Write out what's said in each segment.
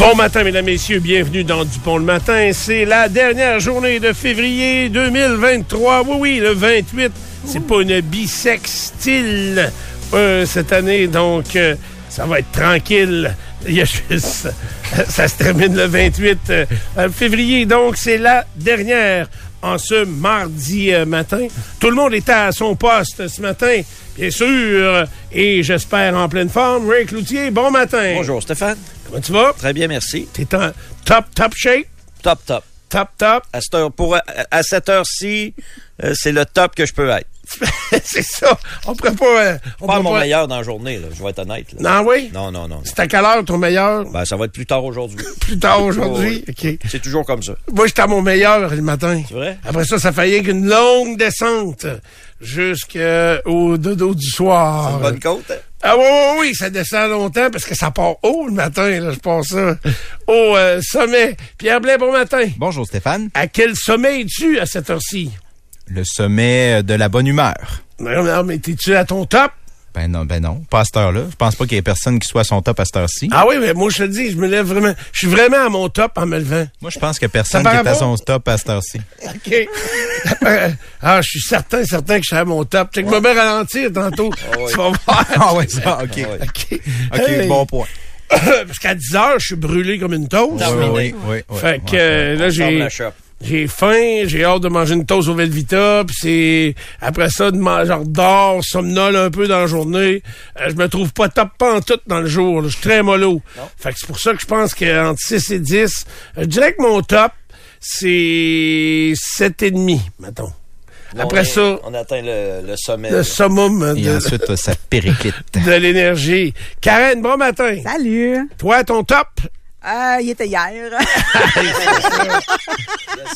Bon matin, mesdames, messieurs. Bienvenue dans Dupont le matin. C'est la dernière journée de février 2023. Oui, oui, le 28. C'est pas une bisextile euh, cette année, donc euh, ça va être tranquille. Il. Ça se termine le 28 euh, février, donc c'est la dernière en ce mardi euh, matin. Tout le monde était à son poste ce matin, bien sûr, et j'espère en pleine forme. Ray Cloutier, bon matin. Bonjour Stéphane. Comment tu vas? Très bien, merci. T'es en top, top shape? Top, top. Top, top. À cette, heure, pour, à, à cette heure-ci, euh, c'est le top que je peux être. c'est ça. On pourrait pas. euh, on Pas pourrait mon pas- meilleur dans la journée, là, je vais être honnête. là. Non, oui? Non, non, non. non. C'est à quelle heure ton meilleur? Ben, ça va être plus tard aujourd'hui. Plus tard aujourd'hui? Oh, OK. C'est toujours comme ça. Moi, j'étais à mon meilleur le matin. C'est vrai? Après ça, ça faillit qu'une longue descente jusqu'au dodo du soir. Une bonne côte. hein? Ah oui, oui, oui, ça descend longtemps parce que ça part haut le matin, là, je pense ça. Au euh, sommet. Pierre Blais, bon matin. Bonjour Stéphane. À quel sommet es-tu à cette heure-ci? Le sommet de la bonne humeur. Non, non, mais t'es-tu à ton top? Ben non, ben non, pas à cette heure-là. Je pense pas qu'il y ait personne qui soit à son top à cette heure-ci. Ah oui, mais moi, je te le dis, je me lève vraiment. Je suis vraiment à mon top en me levant. Moi, je pense a personne qui est à son top à cette heure-ci. OK. ah, je suis certain, certain que je suis à mon top. Tu sais que je vais bien ralentir tantôt. Tu vas voir. Ah ouais, ça, ok. Ah. OK. Hey. bon point. Parce qu'à 10 heures, je suis brûlé comme une toast. Terminé. Oui, oui, oui. Fait que ouais, euh, là, j'ai... J'ai faim, j'ai hâte de manger une toast au Velvita, puis c'est après ça de manger, genre dors, somnole un peu dans la journée. Euh, je me trouve pas top pas en tout dans le jour, là. je suis très mollo. Fait que c'est pour ça que je pense qu'entre 6 et 10, euh, je dirais que mon top c'est sept et demi, mettons. Après on est- ça, On atteint le, le sommet. le là. summum Et de, ensuite, ça périclite. de l'énergie. Karen, bon matin. Salut! Toi, ton top? Ah, il était hier.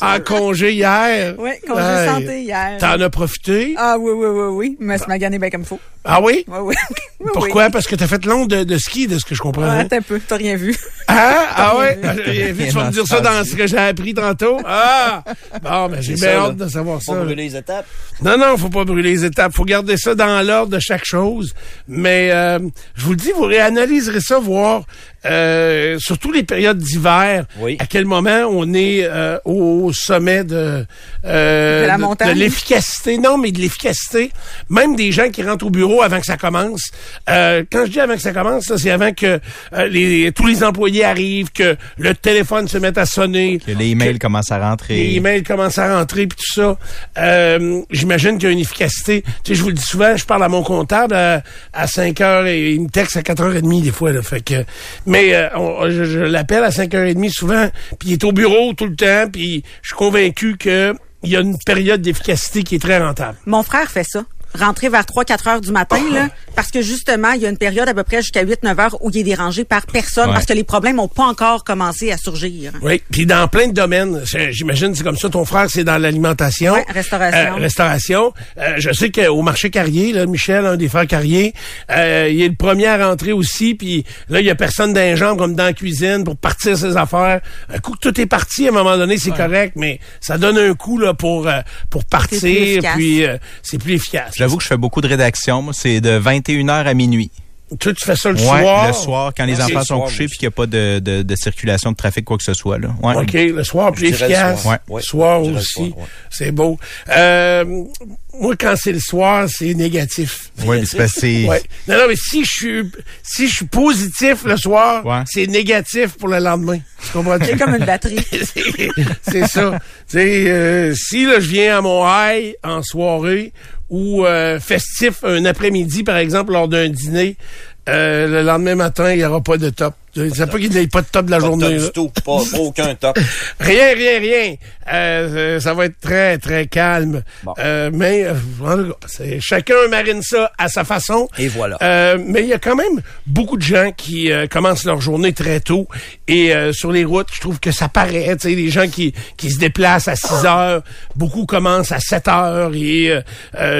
en congé hier? oui, congé Hey, santé hier. T'en as profité? Ah oui, oui, oui, oui. Mais c'est magané bien comme il faut. Ah oui? Oui, oui. oui Pourquoi? Parce que t'as fait long de, de ski, de ce que je comprends. Hein? Attends un peu, t'as rien vu. Ah, ah rien ouais? vu. Ah, j'ai rien vu. Tu vas me dire ça dans ce que j'ai appris tantôt? Ah! Bon, ben, j'ai bien ça, hâte là. de savoir Faut ça. brûler les étapes. Non, non, faut pas brûler les étapes. Faut garder ça dans l'ordre de chaque chose. Mais, euh, je vous le dis, vous réanalyserez ça, voir, euh, surtout les périodes d'hiver, Oui. à quel moment on est euh, au sommet de, euh, De l'efficacité? Non, mais de l'efficacité. Même des gens qui rentrent au bureau avant que ça commence. Euh, quand je dis avant que ça commence, ça, c'est avant que euh, les, tous les employés arrivent, que le téléphone se mette à sonner. Que les emails commencent à rentrer. Les emails commencent à rentrer puis tout ça. Euh, J'imagine qu'il y a une efficacité. Tu sais, je vous le dis souvent, je parle à mon comptable à, à 5 heures et il me texte à 4h30 des fois. Là, fait que, mais euh, on- je, je l'appelle à 5h30 souvent, puis il est au bureau tout le temps, puis je suis convaincu que il y a une période d'efficacité qui est très rentable. Mon frère fait ça. Rentrer vers 3-4 heures du matin, là, parce que justement, il y a une période à peu près jusqu'à 8-9 heures où il est dérangé par personne Ouais. parce que les problèmes n'ont pas encore commencé à surgir. Oui, puis dans plein de domaines. J'imagine c'est comme ça. Ton frère, c'est dans l'alimentation. Ouais, restauration. Euh, restauration. Euh, je sais qu'au marché Carrier, là, Michel, un des frères Carrier, euh, il est le premier à rentrer aussi. Puis là, il y a personne les jambes comme dans la cuisine pour partir ses affaires. Un coup que tout est parti, à un moment donné, c'est correct, mais ça donne un coup là pour euh, pour partir. Puis euh, c'est plus efficace. J'avoue que je fais beaucoup de rédaction. Moi, c'est de 21h à minuit. Toi, tu fais ça le Ouais, soir? le soir, quand les Ouais, enfants le sont soir, couchés puis qu'il n'y a pas de, de, de circulation de trafic, quoi que ce soit. Là. Ouais. OK, le soir plus dirais le efficace. soir. Le Ouais, soir aussi. C'est beau. Euh, moi, quand c'est le soir, c'est négatif. Ouais, mais c'est Ouais. Non, non, mais si je suis si je suis positif le soir, Ouais. c'est négatif pour le lendemain. Tu comprends? C'est comme une batterie. C'est- ça. Tu sais, euh, si là, je viens à mon high en soirée ou euh, festif un après-midi, par exemple, lors d'un dîner, euh, le lendemain matin, il n'y aura pas de top. C'est pas qu'il n'y ait pas de top de la Pas journée. top du tout. Pas, pas aucun top. Rien, rien, rien. Euh, euh, ça va être très, très calme. Bon. Euh, mais euh, chacun marine ça à sa façon. Et voilà. Euh, mais il y a quand même beaucoup de gens qui euh, commencent leur journée très tôt. Et euh, sur les routes, je trouve que ça paraît. Tu sais, les gens qui, qui se déplacent à 6 heures, beaucoup commencent à 7 heures. Et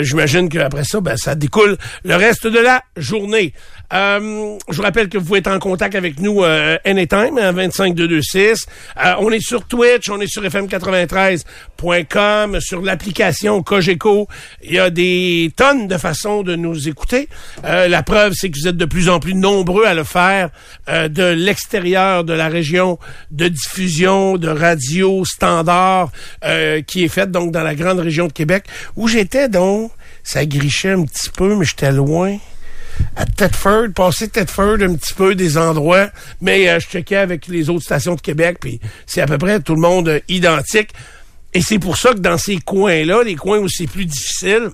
j'imagine qu'après ça, ben, ça découle le reste de la journée. Euh, je vous rappelle que vous pouvez être en contact avec nous euh, anytime, à 25226. Euh, on est sur Twitch, on est sur fm93.com, sur l'application Cogeco. Il y a des tonnes de façons de nous écouter. Euh, la preuve, c'est que vous êtes de plus en plus nombreux à le faire euh, de l'extérieur de la région de diffusion de radio standard qui est faite donc dans la grande région de Québec où j'étais donc ça grichait un petit peu mais j'étais loin à Thetford, passer Thetford un petit peu des endroits, mais euh, je checkais avec les autres stations de Québec, puis c'est à peu près tout le monde euh, identique. Et c'est pour ça que dans ces coins-là, les coins où c'est plus difficile,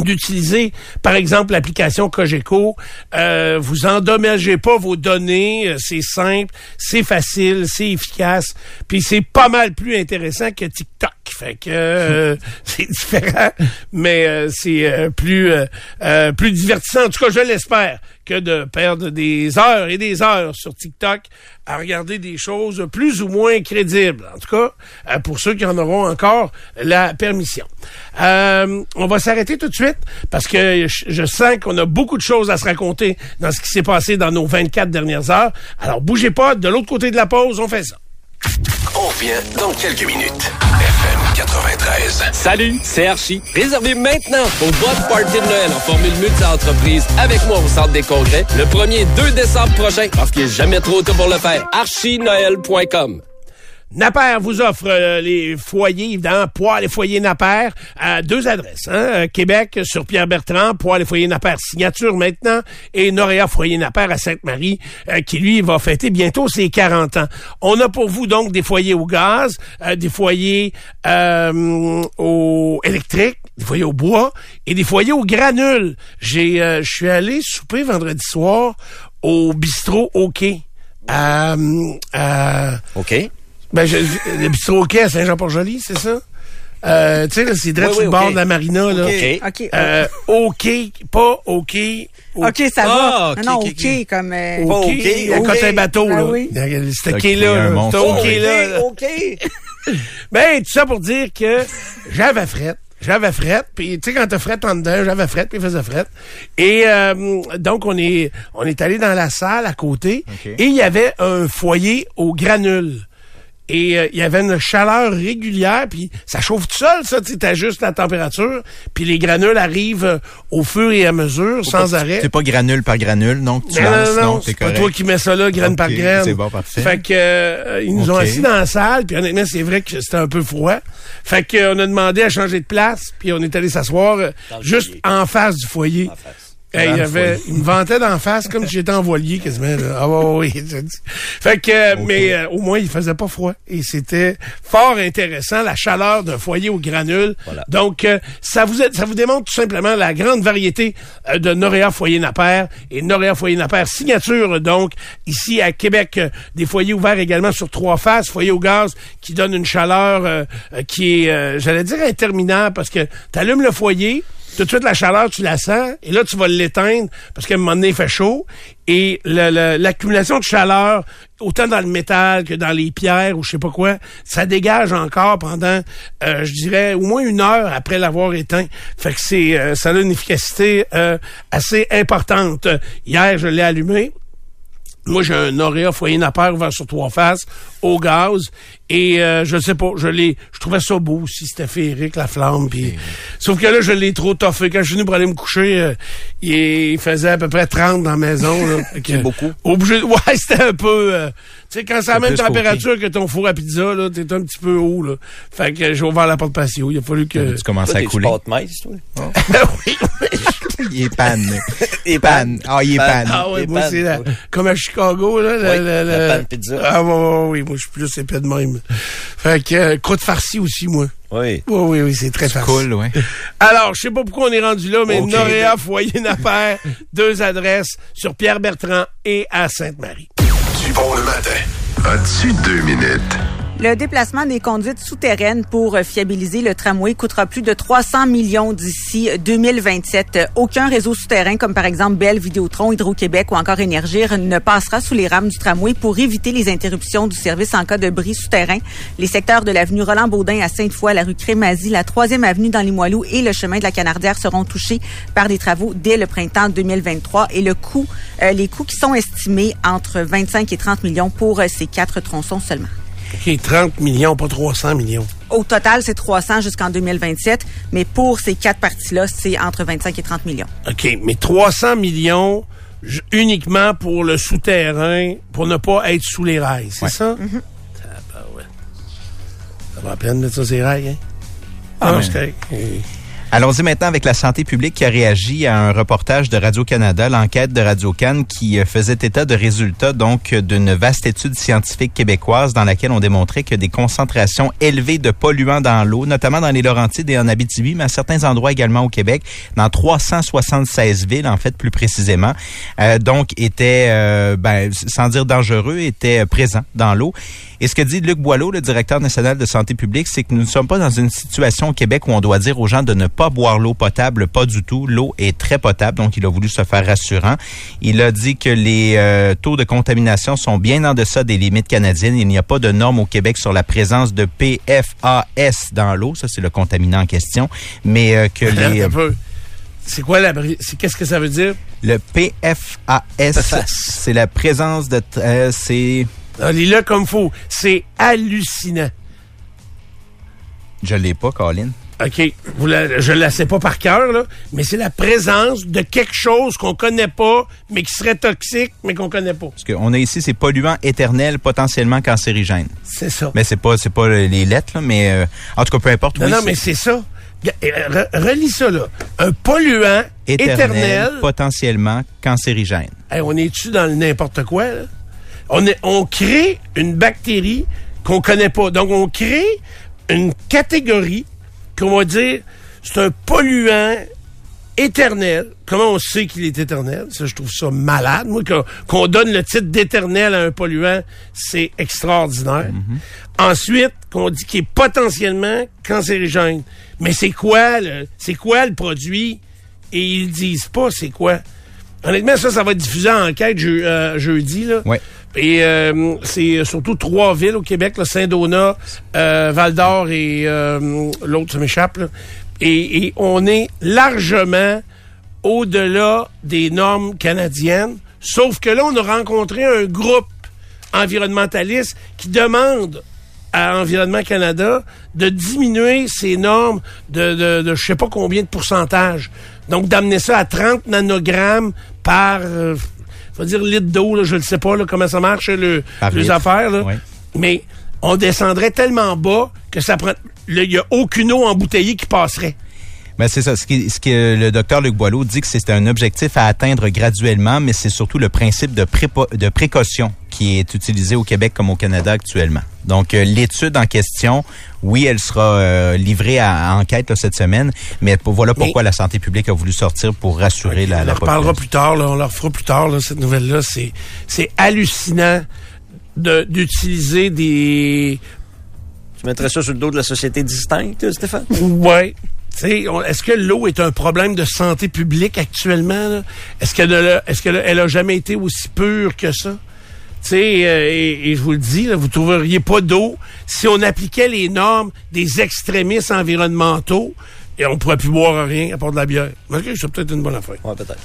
d'utiliser, par exemple, l'application Cogeco. Euh, vous endommagez pas vos données, c'est simple, c'est facile, c'est efficace, puis c'est pas mal plus intéressant que TikTok. Fait que euh, c'est différent, mais euh, c'est euh, plus euh, euh, plus divertissant. En tout cas, je l'espère que de perdre des heures et des heures sur TikTok à regarder des choses plus ou moins crédibles. En tout cas, euh, pour ceux qui en auront encore la permission. On va s'arrêter tout de suite parce que je sens qu'on a beaucoup de choses à se raconter dans ce qui s'est passé dans nos 24 dernières heures. Alors, bougez pas. De l'autre côté de la pause, on fait ça. On revient dans quelques minutes. FM 93. Salut, c'est Archie. Réservez maintenant pour votre party de Noël en formule multi-entreprise avec moi au Centre des Congrès le 1er 2 décembre prochain parce qu'il n'est jamais trop tôt pour le faire. archinoël.com Napper vous offre euh, les foyers, évidemment, poêle et foyers Napper à deux adresses. Hein? Euh, Québec sur Pierre-Bertrand, poêle et foyer Napper signature maintenant, et Noréa foyer Napper à Sainte-Marie, euh, qui lui va fêter bientôt ses 40 ans. On a pour vous donc des foyers au gaz, euh, des foyers euh, au électrique, des foyers au bois et des foyers au granule. J'ai, euh, je suis allé souper vendredi soir au bistrot OK. À, à, OK? Ben, je, le bistrot à Saint-Jean-Port-Joli, c'est ça? Euh, tu sais, là, c'est direct Oui, sur oui, le bord de la marina, là. OK. OK. Euh, OK, pas OK. OK, ça Ah, va. OK, non, non, OK, comme... euh, OK, OK, côté un bateau, Ah là. oui. C'était OK, là. un là. monstre. C'était OK, OK, là. OK. Ben, tout ça pour dire que j'avais frette. J'avais frette, puis tu sais quand t'as frette en dedans, j'avais frette, puis il faisait frette. Et euh, donc on est on est allé dans la salle à côté et il y avait un foyer au granule. Et euh, il y avait une chaleur régulière, puis ça chauffe tout seul, ça, tu ajustes la température, puis les granules arrivent euh, au fur et à mesure, sans arrêt. C'est pas granule par granule, donc tu Non, non, lances, non, non, c'est pas toi qui mets ça là, graine par graine. c'est bon, parfait. Fait que euh, ils nous ont assis dans la salle, puis honnêtement, c'est vrai que c'était un peu froid. Fait que euh, on a demandé à changer de place, puis on est allé s'asseoir euh, juste foyer. en face du foyer. En face. Hey, il, avait, il me vantait d'en face comme si j'étais en voilier quasiment. Là. Ah oui. Fait que, euh, mais euh, au moins, il faisait pas froid. Et c'était fort intéressant, la chaleur d'un foyer au granule. Voilà. Donc, euh, ça vous ça vous démontre tout simplement la grande variété euh, de Noréa Foyer Napper et Noréa Foyer Napper signature, donc, ici à Québec, euh, des foyers ouverts également sur trois faces, foyer au gaz qui donne une chaleur euh, qui est, euh, j'allais dire, interminable parce que tu allumes le foyer, tout de suite, la chaleur, tu la sens, et là, tu vas l'éteindre parce qu'à un moment donné, il fait chaud. Et l'accumulation de chaleur, autant dans le métal que dans les pierres ou je sais pas quoi, ça dégage encore pendant, euh, je dirais, au moins une heure après l'avoir éteint. Fait que c'est, euh, ça a une efficacité euh, assez importante. Hier, je l'ai allumé. Moi, j'ai un Auréa foyer Napper ouvert sur trois faces, au gaz. Et euh, je sais pas, je l'ai. Je trouvais ça beau aussi, c'était féerique, la flamme. Puis, sauf que là, je l'ai trop toffé. Quand je suis venu pour aller me coucher, euh, il faisait à peu près 30 dans la maison. que, beaucoup. Obligé, ouais, c'était un peu. euh, tu sais, quand c'est la même température que ton four à pizza, là, t'es un petit peu haut. Là. Fait que j'ai ouvert la porte patio. Il a fallu que. Tu commences à couler? pâte mince, toi? oui, Il est panne. Et panne. Ah, il est Panne. Ah oui, moi, c'est la- oui. comme à Chicago, là. Oui, la panne pizza. Ah oui, oui, oui, moi, je suis plus épais de même. Fait que, euh, croûte farcie aussi, moi. Oui. Oui, oui, oui, c'est très farci. Cool, ouais. Alors, je sais pas pourquoi on est rendu là, mais Ok. Noréa, Foyer Napper, deux adresses sur Pierre-Bertrand et à Sainte-Marie. Du bon le matin. As-tu deux minutes? Le déplacement des conduites souterraines pour euh, fiabiliser le tramway coûtera plus de 300 millions d'ici 2027. Euh, Aucun réseau souterrain, comme par exemple Bell, Vidéotron, Hydro-Québec ou encore Énergir, ne passera sous les rames du tramway pour éviter les interruptions du service en cas de bris souterrain. Les secteurs de l'avenue Roland-Baudin à Sainte-Foy, la rue Crémazie, la troisième avenue dans Limoilou et le chemin de la Canardière seront touchés par des travaux dès le printemps 2023 et le coût, euh, les coûts qui sont estimés entre 25 et 30 millions pour euh, ces quatre tronçons seulement. OK, 30 millions, pas 300 millions. Au total, c'est 300 jusqu'en 2027, mais pour ces quatre parties-là, c'est entre 25 et 30 millions. OK, mais 300 millions uniquement pour le souterrain, pour ne pas être sous les rails, c'est Ouais. ça? Tabarouette. Ça va à peine de mettre ça sur les rails, hein? Ah, mais- Allons-y maintenant avec la santé publique qui a réagi à un reportage de Radio-Canada, l'enquête de Radio-Can qui euh, faisait état de résultats donc d'une vaste étude scientifique québécoise dans laquelle on démontrait que des concentrations élevées de polluants dans l'eau, notamment dans les Laurentides et en Abitibi, mais à certains endroits également au Québec, dans 376 villes en fait plus précisément, euh, donc étaient, euh, ben, sans dire dangereux, étaient présents dans l'eau. Et ce que dit Luc Boileau, le directeur national de santé publique, c'est que nous ne sommes pas dans une situation au Québec où on doit dire aux gens de ne pas boire l'eau potable, pas du tout. L'eau est très potable, donc il a voulu se faire rassurant. Il a dit que les euh, taux de contamination sont bien en deçà des limites canadiennes. Il n'y a pas de normes au Québec sur la présence de PFAS dans l'eau. Ça, c'est le contaminant en question. Mais euh, que attends les, un peu. C'est quoi la... c'est- Qu'est-ce que ça veut dire? le PFAS, c'est la présence de... euh, c'est... Ah, Lis-le comme faut. C'est hallucinant. Je l'ai pas, Colin. OK. Vous la- je ne la sais pas par cœur, là, mais c'est la présence de quelque chose qu'on connaît pas, mais qui serait toxique, mais qu'on connaît pas. Parce qu'on a ici ces polluants éternels potentiellement cancérigènes. C'est ça. Mais c'est pas c'est pas les lettres là, mais euh, en tout cas peu importe. non, oui, non, c'est mais c'est ça. Euh, re- Relis ça, là. Un polluant éternel, éternel. potentiellement cancérigène. Hey, on est-tu dans le n'importe quoi, là? On, est, on crée une bactérie qu'on connaît pas. Donc, on crée une catégorie qu'on va dire, c'est un polluant éternel. Comment on sait qu'il est éternel? Ça, je trouve ça malade. Moi, qu'on donne le titre d'éternel à un polluant, c'est extraordinaire. Ensuite, qu'on dit qu'il est potentiellement cancérigène. Mais c'est quoi, le, c'est quoi le produit? Et ils disent pas c'est quoi. Honnêtement, ça, ça va être diffusé en enquête je- euh, jeudi. Là. Ouais. Et euh, c'est surtout trois villes au Québec, là, Saint-Donat, euh, Val-d'Or et euh, l'autre, ça m'échappe. Et, et on est largement au-delà des normes canadiennes. Sauf que là, on a rencontré un groupe environnementaliste qui demande à Environnement Canada de diminuer ses normes de, de, de je sais pas combien de pourcentage. Donc, d'amener ça à 30 nanogrammes par, euh, faut dire litre d'eau, là, je ne sais pas là, comment ça marche, le, les affaires. Là. Mais on descendrait tellement bas que ça prend... Il n'y a aucune eau embouteillée qui passerait. Ben c'est ça. Ce, qui, ce que le docteur Luc Boileau dit que c'est un objectif à atteindre graduellement, mais c'est surtout le principe de, prépo- de précaution qui est utilisé au Québec comme au Canada actuellement. Donc euh, l'étude en question, oui, elle sera euh, livrée à, à enquête là, cette semaine, mais pour- voilà pourquoi la santé publique a voulu sortir pour rassurer la, on la leur parlera population. plus tard, là, on leur fera plus tard, là, cette nouvelle-là. C'est, c'est hallucinant de, d'utiliser des... Tu mettrais ça sur le dos de la société distincte, Stéphane? Ouais. Tu sais, on- est-ce que l'eau est un problème de santé publique actuellement? Est-ce qu'elle elle a jamais été aussi pure que ça? Tu euh, et, et je vous le dis, là, vous trouveriez pas d'eau si on appliquait les normes des extrémistes environnementaux et on pourrait plus boire rien à part de la bière. OK, c'est peut-être une bonne affaire. Ouais, peut-être.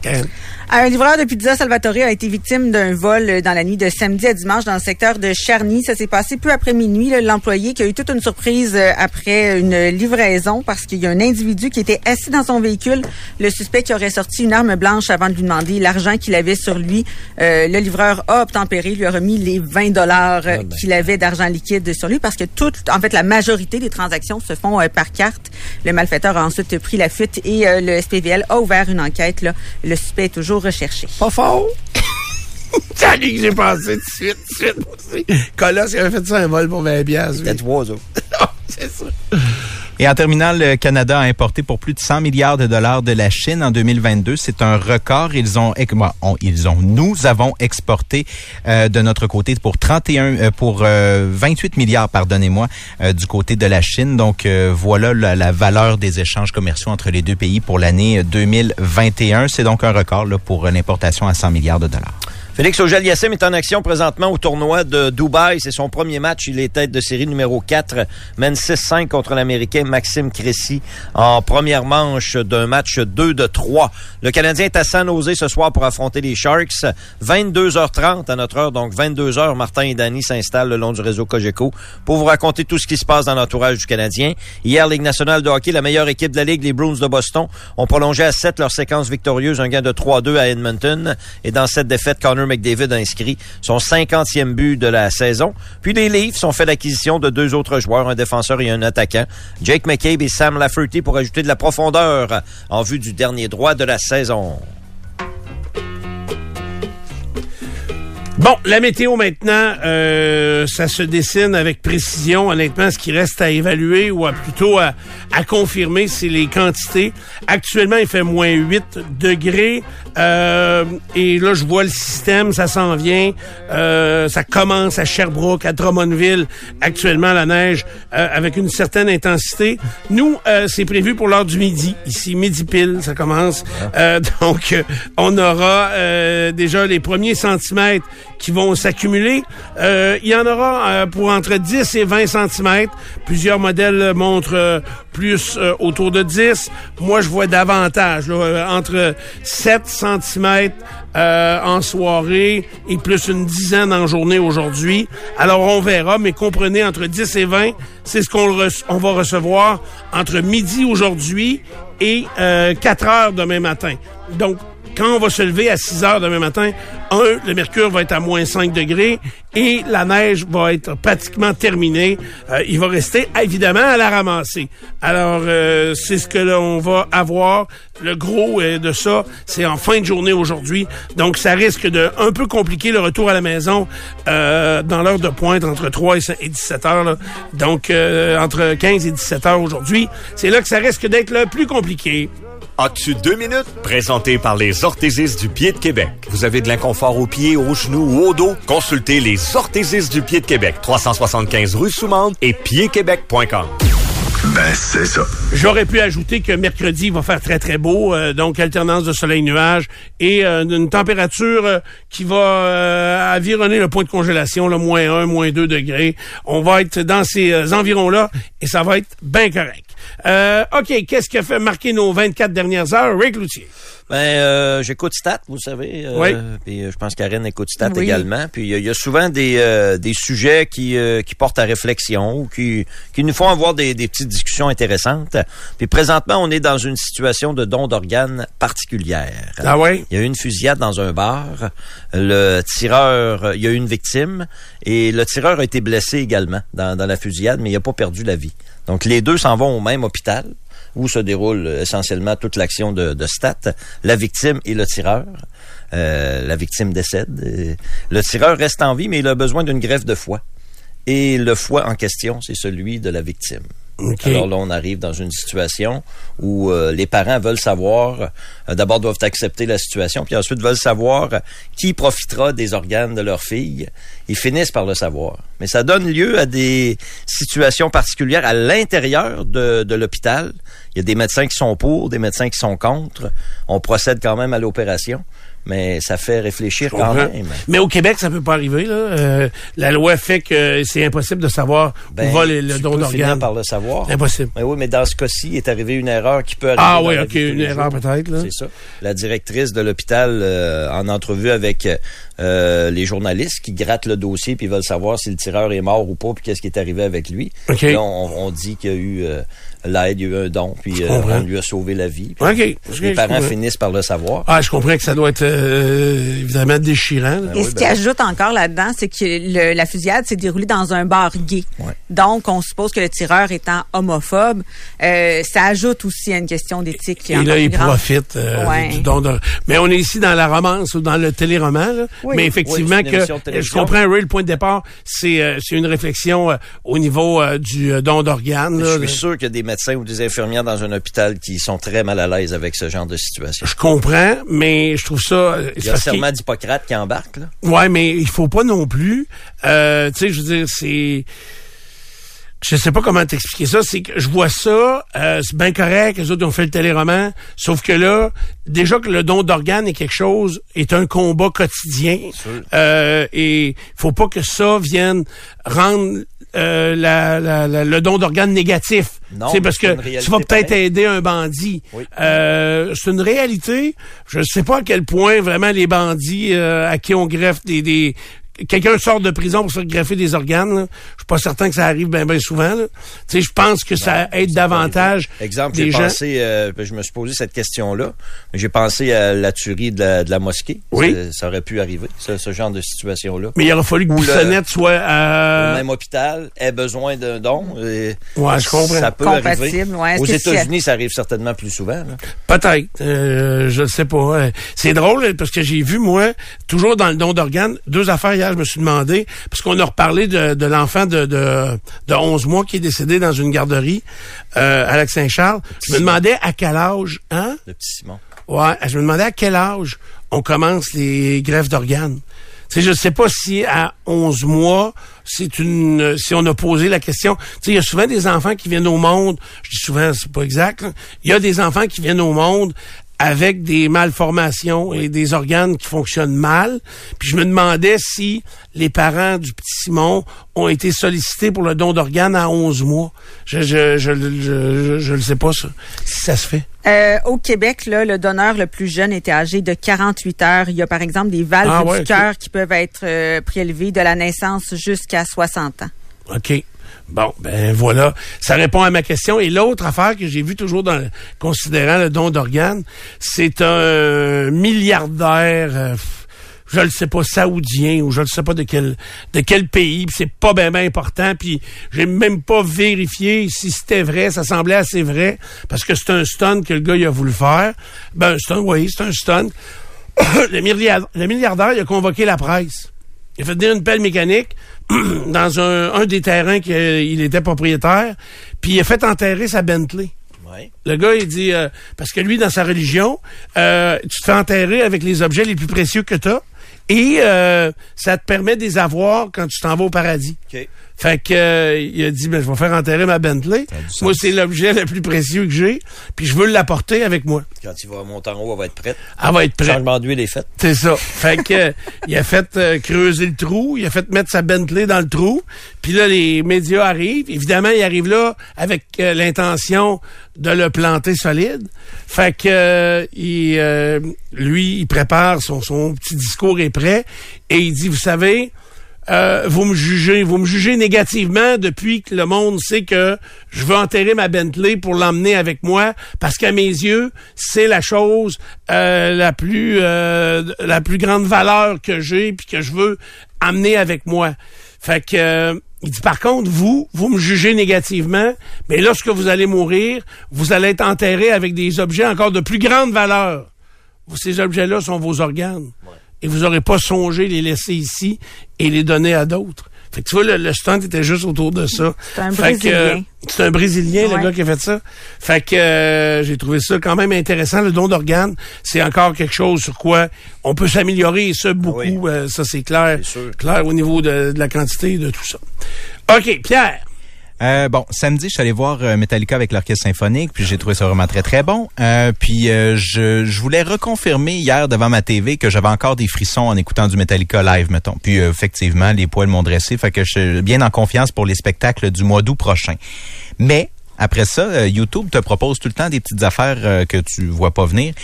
Karen. Un livreur de pizza Salvatore a été victime d'un vol dans la nuit de samedi à dimanche dans le secteur de Charny. Ça s'est passé peu après minuit. L'employé qui a eu toute une surprise euh, après une livraison parce qu'il y a un individu qui était assis dans son véhicule. Le suspect qui aurait sorti une arme blanche avant de lui demander l'argent qu'il avait sur lui. Euh, le livreur a obtempéré, lui a remis les 20 dollars ben. qu'il avait d'argent liquide sur lui parce que toute, en fait, la majorité des transactions se font euh, par carte. Le malfaiteur a ensuite pris la fuite et euh, le SPVL a ouvert une enquête. Là. Le suspect est toujours recherché. Pas fort? Salut que j'ai pensé tout de suite, tout de suite. Colas, il avait fait ça un vol pour 20 piastres. lui. C'était trois, ça. C'est ça. Et en terminant, le Canada a importé pour plus de 100 milliards de dollars de la Chine en 2022. C'est un record. Ils ont, ils ont, nous avons exporté euh, de notre côté pour 31, euh, pour euh, 28 milliards, pardonnez-moi, euh, du côté de la Chine. Donc euh, voilà la, valeur des échanges commerciaux entre les deux pays pour l'année 2021. C'est donc un record là, pour euh, l'importation à 100 milliards de dollars. Félix Auger-Aliassime est en action présentement au tournoi de Dubaï. C'est son premier match. Il est tête de série numéro 4. Mène 6-5 contre l'Américain Maxime Cressy en première manche d'un match 2 de 3. Le Canadien est à San Jose ce soir pour affronter les Sharks. 22h30 à notre heure, donc 22h, Martin et Danny s'installent le long du réseau Cogeco pour vous raconter tout ce qui se passe dans l'entourage du Canadien. Hier, Ligue nationale de hockey, la meilleure équipe de la Ligue, les Bruins de Boston, ont prolongé à 7 leur séquence victorieuse, un gain de 3-2 à Edmonton. Et dans cette défaite, Connor McDavid a inscrit son 50e but de la saison. Puis les Leafs ont fait l'acquisition de deux autres joueurs, un défenseur et un attaquant, Jake McCabe et Sam Lafferty, pour ajouter de la profondeur en vue du dernier droit de la saison. Bon, la météo maintenant, euh, ça se dessine avec précision. Honnêtement, ce qui reste à évaluer ou à plutôt à, à confirmer, c'est les quantités. Actuellement, il fait moins 8 degrés. Euh, et là, je vois le système, ça s'en vient. Euh, ça commence à Sherbrooke, à Drummondville. Actuellement, la neige euh, avec une certaine intensité. Nous, euh, c'est prévu pour l'heure du midi. Ici, midi pile, ça commence. Euh, donc, on aura euh, déjà les premiers centimètres qui vont s'accumuler. Euh, il y en aura euh, pour entre 10 et 20 centimètres. Plusieurs modèles montrent euh, plus euh, autour de 10. Moi, je vois davantage, là, entre 7 centimètres euh, en soirée et plus une dizaine en journée aujourd'hui. Alors, on verra, mais comprenez, entre 10 et 20, c'est ce qu'on on va recevoir entre midi aujourd'hui et euh, 4 heures demain matin. Donc, quand on va se lever à 6 heures demain matin, un, le mercure va être à moins 5 degrés et la neige va être pratiquement terminée. Euh, il va rester évidemment à la ramasser. Alors, euh, c'est ce que l'on va avoir. Le gros euh, de ça, c'est en fin de journée aujourd'hui. Donc, ça risque de peu compliquer le retour à la maison dans l'heure de pointe entre 3 et 5 et 17 heures. Donc, entre 15 et 17 heures aujourd'hui. C'est là que ça risque d'être le plus compliqué. As-tu deux minutes? Présenté par les orthésistes du pied de Québec. Vous avez de l'inconfort aux pieds, aux genoux ou au dos? Consultez les orthésistes du pied de Québec. 375 rue Soumande et piedquebec.com. Ben, c'est ça. J'aurais pu ajouter que mercredi il va faire très très beau, euh, donc alternance de soleil-nuage et euh, une température euh, qui va euh, avironner le point de congélation, le moins 1, moins 2 degrés. On va être dans ces euh, environs-là et ça va être bien correct. Euh, OK, qu'est-ce qui a fait marquer nos 24 dernières heures? Rick Loutier. Ben, euh, j'écoute Stat, vous savez. euh, Oui. Puis je pense qu'Arène écoute Stat Oui. également. Puis il y a- il y, a souvent des, euh, des sujets qui, euh, qui portent à réflexion ou qui, qui nous font avoir des, des petites discussions intéressantes. Puis présentement, on est dans une situation de don d'organes particulière. Ah ouais? Il y a eu une fusillade dans un bar. Le tireur, il y a eu une victime et le tireur a été blessé également dans, dans la fusillade, mais il n'a pas perdu la vie. Donc les deux s'en vont au même hôpital où se déroule euh, essentiellement toute l'action de, Stat, la victime et le tireur. Euh, la victime décède. Euh, Le tireur reste en vie, mais il a besoin d'une greffe de foie. Et le foie en question, c'est celui de la victime. Alors là, on arrive dans une situation où euh, les parents veulent savoir, euh, d'abord doivent accepter la situation, puis ensuite veulent savoir qui profitera des organes de leur fille. Ils finissent par le savoir. Mais ça donne lieu à des situations particulières à l'intérieur de, de l'hôpital. Il y a des médecins qui sont pour, des médecins qui sont contre. On procède quand même à l'opération. Mais ça fait réfléchir quand même. Mais au Québec, ça peut pas arriver. Là. Euh, la loi fait que c'est impossible de savoir Ben, où va le, le don d'organes. par le savoir. Impossible. Ben oui, mais dans ce cas-ci, est arrivé une erreur qui peut arriver. Ah oui, ok, une erreur peut-être. là. C'est ça. La directrice de l'hôpital, euh, en entrevue avec euh, les journalistes qui grattent le dossier puis veulent savoir si le tireur est mort ou pas puis qu'est-ce qui est arrivé avec lui. OK. Là, on, on dit qu'il y a eu l'aide, il y a eu un don, puis on lui a sauvé la vie. Puis OK. Les parents comprends. finissent par le savoir. Ah, je comprends que ça doit être euh, évidemment déchirant. là. Et ce qui ajoute encore là-dedans, c'est que le- la fusillade s'est déroulée dans un bar gay. Ouais. Donc, on suppose que le tireur étant homophobe, euh, ça ajoute aussi à une question d'éthique. qui est Et encore là, il grande. profite euh, Ouais. du don de... Mais on est ici dans la romance ou dans le téléroman. là. Oui. Mais effectivement, Oui, que je comprends, Ray, le point de départ, c'est euh, c'est une réflexion euh, au niveau euh, du euh, don d'organes. là. Je suis sûr qu'il y a des médecins ou des infirmières dans un hôpital qui sont très mal à l'aise avec ce genre de situation. Je comprends, mais je trouve ça... Il y a le serment d'Hippocrate qui embarque, là. Ouais, mais il faut pas non plus. Euh, tu sais, je veux dire, c'est. Je sais pas comment t'expliquer ça. C'est que je vois ça, euh, c'est bien correct. Les autres ont fait le téléroman. Sauf que là, déjà que le don d'organes est quelque chose, est un combat quotidien. Euh, et faut pas que ça vienne rendre euh, la, la- la- le don d'organes négatif. Parce c'est une que tu vas peut-être aider un bandit. Oui. Euh, c'est une réalité. Je sais pas à quel point vraiment les bandits euh, à qui on greffe des, des quelqu'un sort de prison pour se faire greffer des organes. là. Je suis pas certain que ça arrive bien bien souvent. là. Tu sais, je pense que ça aide davantage Exemple, j'ai gens. pensé, euh, je me suis posé cette question-là. J'ai pensé à la tuerie de la, de la mosquée. Oui. Ça, ça aurait pu arriver, ce, ce genre de situation-là. Mais il aurait fallu que Bissonnette soit à... Le même hôpital ait besoin d'un don. et Ouais, je comprends. Ça peut Compatible, arriver. ouais. Aux États-Unis, ça arrive certainement plus souvent. là. Peut-être. Euh, je ne sais pas. Euh, C'est drôle parce que j'ai vu, moi, toujours dans le don d'organes, deux affaires hier, je me suis demandé, parce qu'on a reparlé de, de l'enfant de, de, de 11 mois qui est décédé dans une garderie euh, à Lac-Saint-Charles. Je me demandais à quel âge, hein? Le petit Simon. Ouais, je me demandais à quel âge on commence les greffes d'organes. Tu sais, je sais pas si à 11 mois, c'est une, si on a posé la question. Tu sais, il y a souvent des enfants qui viennent au monde. Je dis souvent, c'est pas exact. Il y a des enfants qui viennent au monde avec des malformations et des organes qui fonctionnent mal. Puis je me demandais si les parents du petit Simon ont été sollicités pour le don d'organes à 11 mois. Je je je je, je, je le sais pas ça. Si ça se fait. Euh, au Québec, là, le donneur le plus jeune était âgé de 48 heures. Il y a par exemple des valves Ah ouais, du cœur qui peuvent être euh, prélevées de la naissance jusqu'à 60 ans. OK. Bon, ben voilà. Ça répond à ma question. Et l'autre affaire que j'ai vue toujours dans considérant le don d'organes, c'est un milliardaire, euh, je le sais pas, saoudien ou je ne sais pas de quel de quel pays. C'est pas bien important. Puis j'ai même pas vérifié si c'était vrai. Ça semblait assez vrai parce que c'est un stunt que le gars il a voulu faire. Ben, un, oui, c'est un stunt. le, le milliardaire, il a convoqué la presse. Il a fait venir une pelle mécanique dans un, un des terrains qu'il était propriétaire, puis il a fait enterrer sa Bentley. Ouais. Le gars, il dit, euh, parce que lui, dans sa religion, euh, tu te fais enterrer avec les objets les plus précieux que tu as, et euh, ça te permet de les avoir quand tu t'en vas au paradis. Fait que euh, il a dit ben je vais faire enterrer ma Bentley. Moi c'est l'objet le plus précieux que j'ai, puis je veux l'apporter avec moi. Quand il va monter en haut, elle va être prête. Elle va être prête. Changement d'huile est fait. C'est ça. Fait que euh, il a fait euh, creuser le trou, il a fait mettre sa Bentley dans le trou, puis là les médias arrivent. Évidemment, ils arrivent là avec l'intention de le planter solide. Fait que euh, il, euh, lui, il prépare son, son petit discours est prêt et il dit, vous savez, euh, vous me jugez, vous me jugez négativement depuis que le monde sait que je veux enterrer ma Bentley pour l'emmener avec moi parce qu'à mes yeux, c'est la chose euh, la plus euh, la plus grande valeur que j'ai puis que je veux amener avec moi. Fait que euh, il dit par contre vous, vous me jugez négativement, mais lorsque vous allez mourir, vous allez être enterré avec des objets encore de plus grande valeur. Ces objets-là sont vos organes. Et vous n'aurez pas songé les laisser ici et les donner à d'autres. Fait que tu vois, le, le stunt était juste autour de ça. C'est un Fait que, euh, Brésilien. c'est un Brésilien, le gars qui a fait ça. Fait que euh, j'ai trouvé ça quand même intéressant. Le don d'organes, c'est encore quelque chose sur quoi on peut s'améliorer et ça beaucoup. oui. euh, ça, c'est clair. C'est sûr. Clair au niveau de, de la quantité de tout ça. OK, Pierre. Euh, bon, samedi, je suis allé voir euh, Metallica avec l'orchestre symphonique, puis j'ai trouvé ça vraiment très très bon. Euh, puis euh, je, je voulais reconfirmer hier devant ma TV que j'avais encore des frissons en écoutant du Metallica live, mettons. Puis euh, effectivement, les poils m'ont dressé, fait que je suis bien en confiance pour les spectacles du mois d'août prochain. Mais après ça, euh, YouTube te propose tout le temps des petites affaires que tu vois pas venir.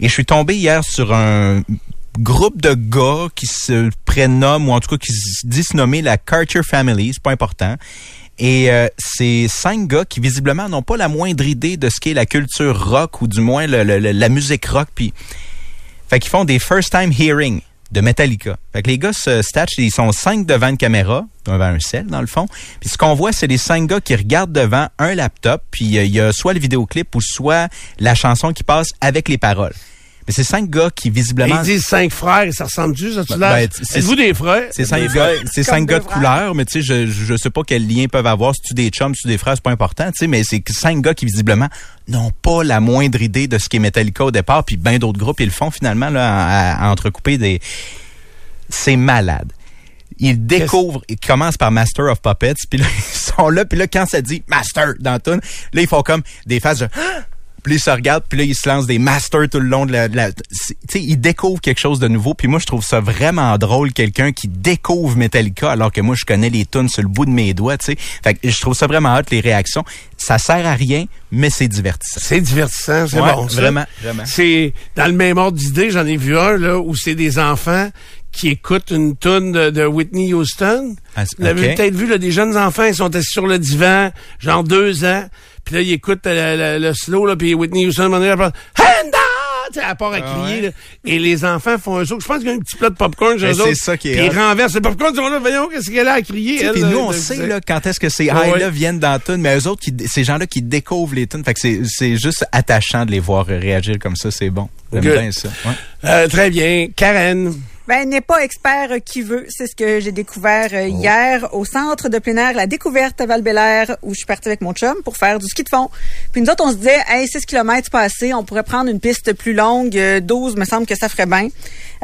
Et je suis tombé hier sur un groupe de gars qui se prénomment, ou en tout cas qui se disent nommer la Carter Family, c'est pas important. Et euh, c'est cinq gars qui visiblement n'ont pas la moindre idée de ce qu'est la culture rock ou du moins la musique rock. Puis, fait qu'ils font des first time hearing de Metallica. Fait que les gars se statchent, ils sont cinq devant une caméra, devant un sel dans le fond. Puis ce qu'on voit, c'est les cinq gars qui regardent devant un laptop, puis euh, il y a soit le vidéoclip ou soit la chanson qui passe avec les paroles. Mais c'est cinq gars qui visiblement Ils disent cinq frères, et ça ressemble-tu, ça, tu Ben, l'as? ben, c'est- Êtes-vous des frères? c'est cinq gars, c'est cinq gars de couleur, mais tu sais, je, je sais pas quel lien ils peuvent avoir. Si tu des chums, si tu des frères, c'est pas important, tu sais, mais c'est cinq gars qui visiblement n'ont pas la moindre idée de ce qu'est Metallica au départ, puis bien d'autres groupes ils le font finalement là, à, à entrecouper des. C'est malade. Ils découvrent, ils commencent par Master of Puppets, puis là ils sont là, puis là quand ça dit Master dans la tune, là ils font comme des phases de puis ils se regardent, puis là, ils se lancent des masters tout le long de la... tu sais, ils découvrent quelque chose de nouveau. Puis moi, je trouve ça vraiment drôle, quelqu'un qui découvre Metallica, alors que moi, je connais les tunes sur le bout de mes doigts, tu sais. Fait que je trouve ça vraiment hot, les réactions. Ça sert à rien, mais c'est divertissant. C'est divertissant, c'est Ouais, bon. ça. vraiment, vraiment. C'est dans le même ordre d'idée, j'en ai vu un là où c'est des enfants qui écoutent une tune de, de Whitney Houston. Ah, Vous l'avez peut-être vu là, des jeunes enfants, ils sont assis sur le divan, genre deux ans, puis là ils écoutent euh, le, le slow là, puis Whitney Houston, à un moment donné, elle Hand Elle part à Ah crier, ouais. là. et les enfants font un saut. Je pense qu'il y a un petit plat de popcorn chez Ben, c'est ça qui est Puis ils renversent le popcorn, ils là, voyons, qu'est-ce qu'elle a à crier. Elle, puis nous, on sait là, quand est-ce que ces Ouais. high-là viennent dans la tune, mais eux autres, qui, ces gens-là qui découvrent les tunes, fait que c'est, c'est juste attachant de les voir réagir comme ça, c'est bon. J'aime bien ça. Ouais. Euh, très bien. Karen. Ben, n'est pas expert euh, qui veut. C'est ce que j'ai découvert euh, Oh. hier au centre de plein air La Découverte à val où je suis partie avec mon chum pour faire du ski de fond. Puis nous autres, on se disait, hey, 6 km pas assez, on pourrait prendre une piste plus longue, euh, 12, me semble que ça ferait bien.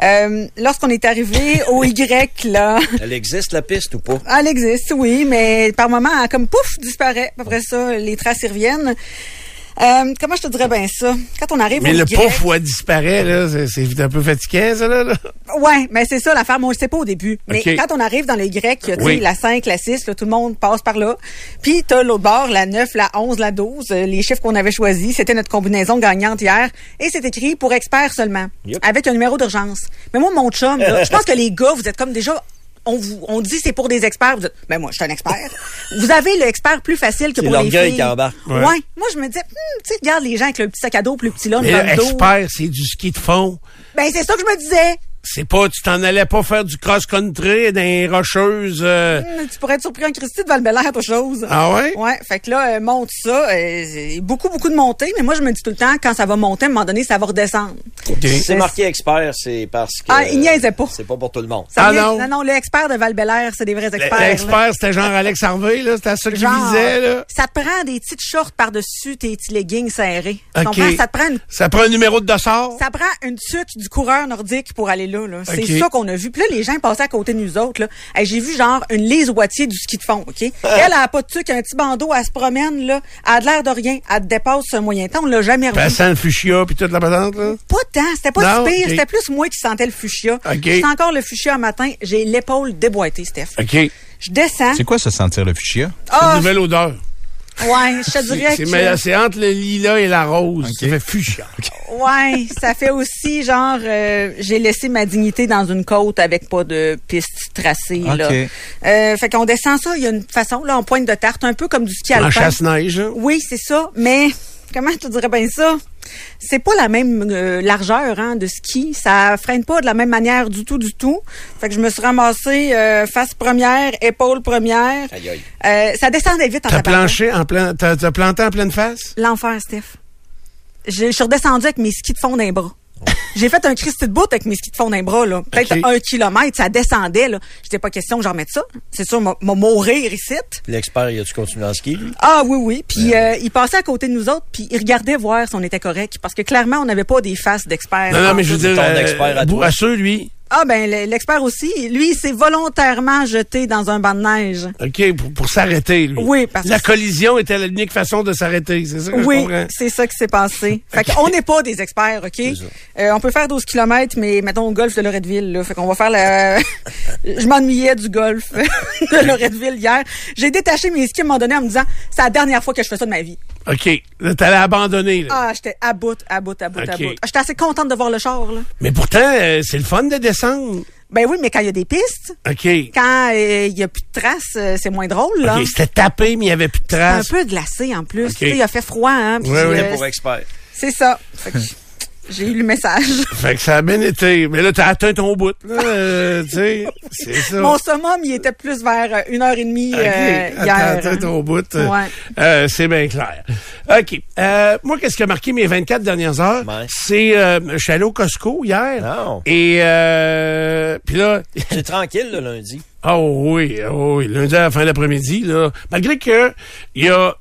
Euh, Lorsqu'on est arrivé au Y, là, Elle existe, la piste, ou pas? elle existe, oui, mais par moment, elle, comme pouf, disparaît. Après ça, les traces y reviennent. Euh, comment je te dirais bien ça? Quand on arrive Mais au le Y, pouf ouais, disparaît, là, c'est- un peu fatigant, ça, là. là. Ouais, mais c'est ça l'affaire. Moi, je sais pas au début. Mais quand on arrive dans le Y, il y a tu sais, Oui. la 5, la 6, là, tout le monde passe par là. Puis t'as l'autre bord, la 9, la 11, la 12, euh, les chiffres qu'on avait choisis. C'était notre combinaison gagnante hier. Et c'est écrit pour experts seulement, Yep. avec un numéro d'urgence. Mais moi, mon chum, là, je pense que les gars, vous êtes comme déjà... On, vous, on dit c'est pour des experts. Vous dites, ben moi, je suis un expert. vous avez l'expert plus facile que pour les l'orgueil filles. qui embarque. Ouais. Moi, je me disais, Hmm, tu sais, regarde les gens avec le petit sac à dos plus petit là, Mais le dos. expert, c'est du ski de fond. Ben, c'est ça que je me disais. C'est pas, tu t'en allais pas faire du cross-country dans les rocheuses. euh, Hmm, Tu pourrais être surpris en Christie de val autre chose. Ah ouais? Ouais, fait que là, euh, monte ça. euh, beaucoup, beaucoup de montées, mais moi, je me dis tout le temps, quand ça va monter, à un moment donné, ça va redescendre. C'est marqué expert, c'est parce que. Ah, il niaisait pas. C'est pas pour tout le monde. Ça Ah, vient- non. non, non, le expert de val c'est des vrais experts. L'expert, c'était genre Alex Harvey, là. C'était ça qu'il Genre, visait, là. ça te prend des petites shorts par-dessus tes petits leggings serrés. Tu OK. comprends? Ça te prend une Ça prend un numéro de dossard. ça prend une tuque du coureur nordique pour aller là. Là. C'est ça qu'on a vu. Puis là, les gens passaient à côté de nous autres. là. Hey, J'ai vu genre une Lise Wattier du ski de fond. OK? Elle, elle a pas de tuque, un petit bandeau, elle se promène. là. Elle a de l'air de rien. Elle te dépasse un moyen temps. On l'a jamais revu. Passant le fuchsia puis toute la patente, là? Pas tant, c'était pas Non, si pire, c'était plus moi qui sentais le fuchsia. Ok. Je sens encore le fuchsia un matin, j'ai l'épaule déboîtée, Steph. OK. Je descends. C'est quoi ça sentir le fuchsia? Ah, Une nouvelle odeur. Ouais, je te dirais C'est que mais c'est entre le lilas et la rose. Ça fait fuchsia. ouais, ça fait aussi genre euh, j'ai laissé ma dignité dans une côte avec pas de piste tracée là. Ok. Euh, fait qu'on descend ça, il y a une façon là en pointe de tarte un peu comme du ski En alpin. chasse-neige, là. Oui, c'est ça, mais comment tu dirais bien ça? C'est pas la même euh, largeur hein, de ski. Ça freine pas de la même manière du tout, du tout. Fait que je me suis ramassée euh, face première, épaule première. Aïe, aïe. Euh, ça descendait vite en T'as planché en plein, t'as t'as planté en pleine face? L'enfer, Steph. Je je suis redescendue avec mes skis de fond d'un bras. J'ai fait un Christy de bout avec mes skis de fond d'un bras, là. Peut-être un kilomètre, ça descendait, là. J'étais pas question que j'en remette ça. C'est sûr, m'a m'a mourir ici. Puis l'expert, il a-tu continué en ski, lui? Ah oui, oui. Puis euh, il passait à côté de nous autres, puis il regardait voir si on était correct. Parce que clairement, on n'avait pas des faces d'experts. Non, non, mais je veux dire, ton euh, expert à toi. à ceux, lui. Ah ben le- l'expert aussi, lui, il s'est volontairement jeté dans un banc de neige. OK, pour, pour s'arrêter, lui. Oui, parce La que- collision était l'unique façon de s'arrêter, c'est ça que je Oui, c'est ça qui s'est passé. Fait qu'on n'est pas des experts, OK? Euh, on peut faire 12 km, mais mettons au golf de Loretteville, là. Fait qu'on va faire la... Je m'ennuyais du golf de Loretteville hier. J'ai détaché mes skis à un moment donné en me disant, c'est la dernière fois que je fais ça de ma vie. OK, là, t'allais abandonner, là. Ah, j'étais à bout, à bout, à bout, à bout. J'étais assez contente de voir le char, là. Mais pourtant, euh, c'est le fun de descendre. Ben oui, mais quand il y a des pistes, OK. quand euh, il y a plus de traces, euh, c'est moins drôle, là. OK, c'était tapé, mais il n'y avait plus de un traces. peu glacé en plus. OK. Tu sais, il a fait froid, hein. puis, ouais. euh, Pour expert. c'est ça. Fait que j'ai eu le message. Fait que ça a bien été. Mais là, t'as atteint ton bout, là. euh, tu sais, c'est ça. Mon summum, il était plus vers euh, une heure et demie euh, hier. attends hein. ton bout. euh, Ouais. euh, c'est bien clair. OK. Euh, moi, qu'est-ce qui a marqué mes 24 dernières heures? Ouais. C'est... Euh, je suis allé au Costco hier. Non. Et... Euh, Puis là... C'est tranquille le lundi. Oh oui, oh oui, lundi à la fin d'après-midi, là. Malgré que il y a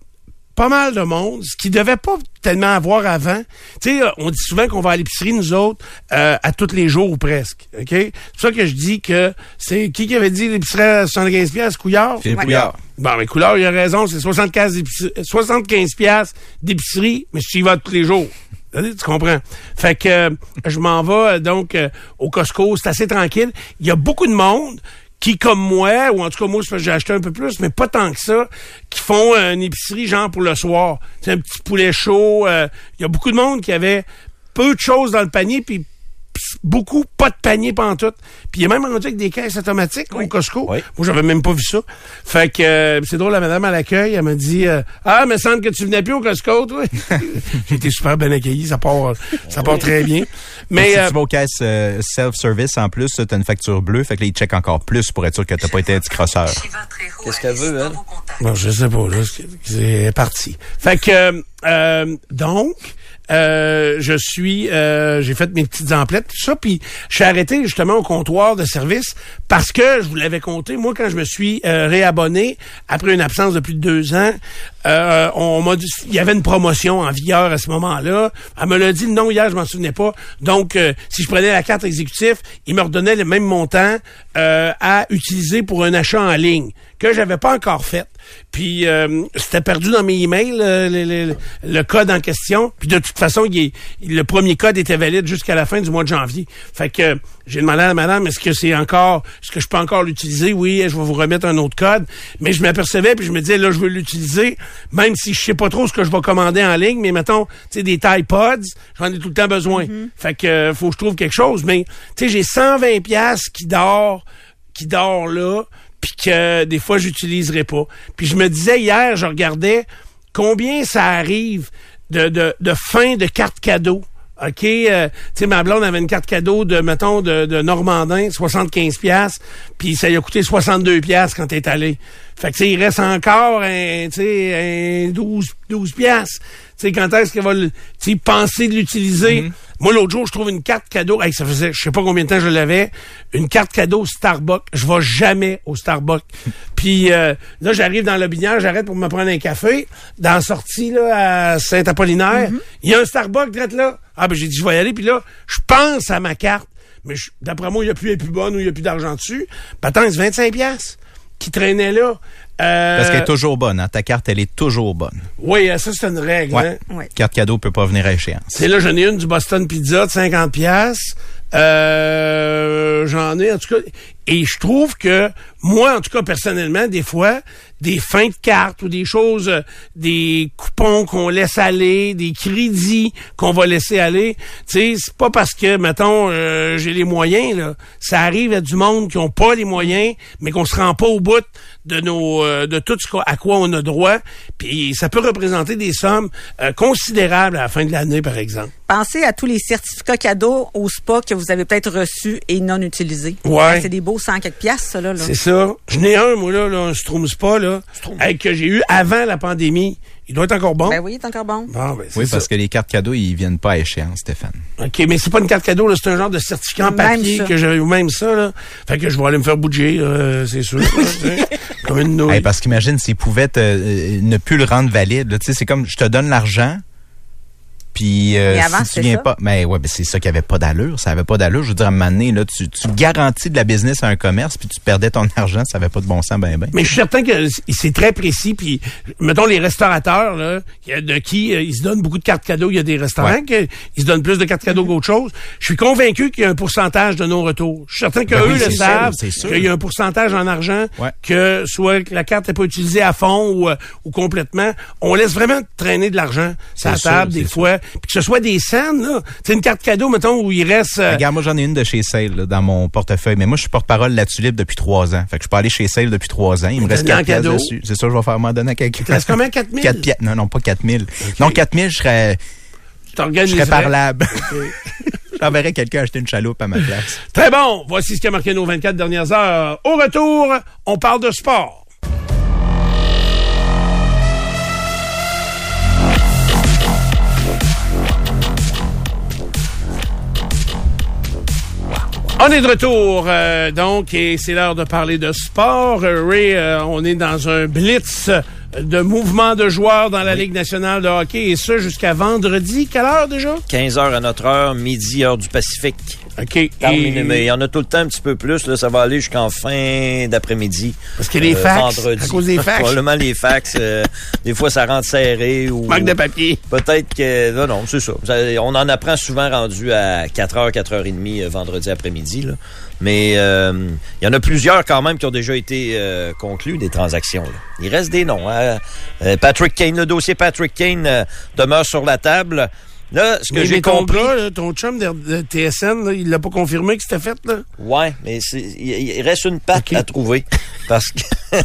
pas mal de monde, ce qui devait pas tellement avoir avant. Tu sais, on dit souvent qu'on va à l'épicerie, nous autres, euh, à tous les jours ou presque. OK? C'est pour ça que je dis que c'est qui qui avait dit l'épicerie à 75 piastres, Couillard? Philippe Ouais. Couillard. Bon, mais Couillard, il a raison, c'est 75, d'épicerie- 75 piastres d'épicerie, mais tu y vas tous les jours. Tu comprends? Fait que euh, je m'en vais euh, donc euh, au Costco, c'est assez tranquille. Il y a beaucoup de monde qui, comme moi, ou en tout cas moi, j'ai acheté un peu plus, mais pas tant que ça, qui font euh, une épicerie genre pour le soir. C'est un petit poulet chaud. euh, Il y a beaucoup de monde qui avait peu de choses dans le panier, puis beaucoup pas de panier pantoute. Puis il est même rendu avec des caisses automatiques au Costco. Oui. Moi, j'avais même pas vu ça. Fait que euh, c'est drôle, la madame à l'accueil, elle m'a dit euh, Ah, me semble que tu venais plus au Costco, toi. J'ai été super bien accueilli, ça part, ça part très bien. Mais si euh, tu vas aux caisses euh, self-service, en plus, tu as une facture bleue, fait que là, ils checkent encore plus pour être sûr que t'as pas été un petit crosseur. Qu'est-ce qu'elle veut, elle? Bon, je sais pas, là, c'est- c'est parti. Fait que, euh, euh, donc, euh, je suis, euh, j'ai fait mes petites emplettes, tout ça, puis je suis arrêté justement au comptoir de service parce que, je vous l'avais compté, moi, quand je me suis euh, réabonné, après une absence de plus de deux ans, euh, on m'a dit, il y avait une promotion en vigueur à ce moment-là. Elle me l'a dit, non, hier, je m'en souvenais pas. Donc, euh, si je prenais la carte exécutive, il me redonnait le même montant euh, à utiliser pour un achat en ligne que j'avais pas encore fait. Puis euh, c'était perdu dans mes emails euh, le, code en question. Puis de toute façon, le premier code était valide jusqu'à la fin du mois de janvier. Fait que j'ai demandé à la madame est-ce que c'est encore est-ce que je peux encore l'utiliser? Oui, je vais vous remettre un autre code. Mais je m'apercevais puis je me disais là je veux l'utiliser même si je sais pas trop ce que je vais commander en ligne, mais mettons tu sais des Tide Pods, j'en ai tout le temps besoin. Fait que euh, faut que je trouve quelque chose. Mais tu sais j'ai 120 pièces qui dort qui dort là, puis que des fois j'utiliserai pas. Puis je me disais hier, je regardais combien ça arrive de, de, de fin de carte cadeau. OK, euh, tu sais, ma blonde avait une carte cadeau de, mettons, de, de Normandin, 75 pièces puis ça lui a coûté 62 pièces quand t'es allé. Fait que, tu sais, il reste encore un, tu sais, un 12, 12 pièces. Tu sais, quand est-ce qu'elle va tu penser de l'utiliser? Moi, l'autre jour, je trouve une carte cadeau. Hey, ça faisait, je sais pas combien de temps je l'avais. Une carte cadeau Starbucks. Je vais jamais au Starbucks. Puis euh, là, j'arrive dans le binière, j'arrête pour me prendre un café. Dans la sortie, là, à Saint-Apollinaire, il y a un Starbucks direct là. Ah, ben, j'ai dit, je vais y aller. Puis là, je pense à ma carte. Mais d'après moi, il n'y a plus, elle est plus bonne ou il n'y a plus d'argent dessus. Ben, attends, c'est 25 pièces qui traînait là. Euh, Parce qu'elle est toujours bonne. hein. Ta carte, elle est toujours bonne. Oui, ça, c'est une règle. Ouais. hein. Ouais. Carte cadeau peut pas venir à échéance. C'est là, j'en ai une du Boston Pizza de 50 pièces. Euh, j'en ai en tout cas et je trouve que moi en tout cas personnellement des fois des fins de carte ou des choses euh, des coupons qu'on laisse aller, des crédits qu'on va laisser aller, tu sais, c'est pas parce que mettons euh, j'ai les moyens là, ça arrive à du monde qui ont pas les moyens mais qu'on se rend pas au bout de nos euh, de tout ce à quoi on a droit, puis ça peut représenter des sommes euh, considérables à la fin de l'année par exemple. Pensez à tous les certificats cadeaux au spa que vous avez peut-être reçus et non utilisés. Ouais. C'est des beaux 100 quelques piastres, ça, là. là. C'est ça. Je n'ai un, moi, là, là un Strom Spa, là, hey, que j'ai eu avant la pandémie. Il doit être encore bon. Ben oui, c'est encore bon. Bon, ben, Oui, ça. parce que les cartes cadeaux, ils viennent pas à échéance, Stéphane. OK, mais c'est pas une carte cadeau, là, c'est un genre de certificat en papier que j'avais ou même ça, là. Fait que je vais aller me faire bouger, là, c'est sûr. Comme une nouille. Hey, parce qu'imagine s'ils pouvaient te, euh, ne plus le rendre valide. là. Tu sais, c'est comme je te donne l'argent, Puis euh, avant, si tu viens ça? pas, mais ouais, ben c'est ça qui avait pas d'allure. Ça avait pas d'allure. Je veux dire, à un moment donné, là, tu, tu garantis de la business à un commerce, puis tu perdais ton argent, ça avait pas de bon sens, ben ben. Mais je suis certain que c'est très précis. Puis, mettons, les restaurateurs, là, y a de qui euh, ils se donnent beaucoup de cartes cadeaux. Il y a des restaurants Ouais. qui ils se donnent plus de cartes cadeaux qu'autre chose. Je suis convaincu qu'il y a un pourcentage de non-retour. Je suis certain qu'eux Ben oui, le sûr, savent, c'est sûr. qu'il y a un pourcentage en argent, Ouais. que soit que la carte n'est pas utilisée à fond ou, euh, ou complètement. On laisse vraiment traîner de l'argent sur la C'est sûr, table des fois. Puis que ce soit des scènes, là. C'est une carte cadeau, mettons, où il reste... euh, Regarde, moi j'en ai une de chez Sale là, dans mon portefeuille, mais moi je suis porte-parole de la tulipe depuis trois ans. Fait que je peux aller chez Sale depuis trois ans. Il me reste Donner en quatre pièces cadeau. dessus. C'est ça, je vais faire m'en donner à quelqu'un. Il te reste combien, 4 000? Quatre pièces. Non, non, pas 4000. Non, 4000, je serais, je serais parlable. J'enverrais quelqu'un acheter une chaloupe à ma place. Très bon. Voici ce qui a marqué nos 24 dernières heures. Au retour, on parle de sport. On est de retour, euh, donc, et c'est l'heure de parler de sport. Euh, Ray, euh, on est dans un blitz de mouvement de joueurs dans la Ligue nationale de hockey, et ce jusqu'à vendredi. Quelle heure déjà? 15 heures à notre heure, midi, heure du Pacifique. OK. Terminé. Et- Mais il y en a tout le temps un petit peu plus. Là, ça va aller jusqu'en fin d'après-midi. Parce que les Euh, fax, vendredi. à cause des fax. Probablement les fax. euh, des fois, ça rentre serré. ou Manque de papier. Peut-être que... Non, non, c'est ça. Ça, On en apprend souvent rendu à 4h, 4h30 euh, vendredi après-midi. Mais euh, il y en a plusieurs quand même qui ont déjà été euh, conclus, des transactions. Il reste des noms. hein. Euh, Patrick Kane, le dossier Patrick Kane euh, demeure sur la table. Là, ce que j'ai ton compris... là, ton chum de, de TSN, là, il l'a pas confirmé que c'était fait, là? Ouais, mais il reste une patte à trouver parce que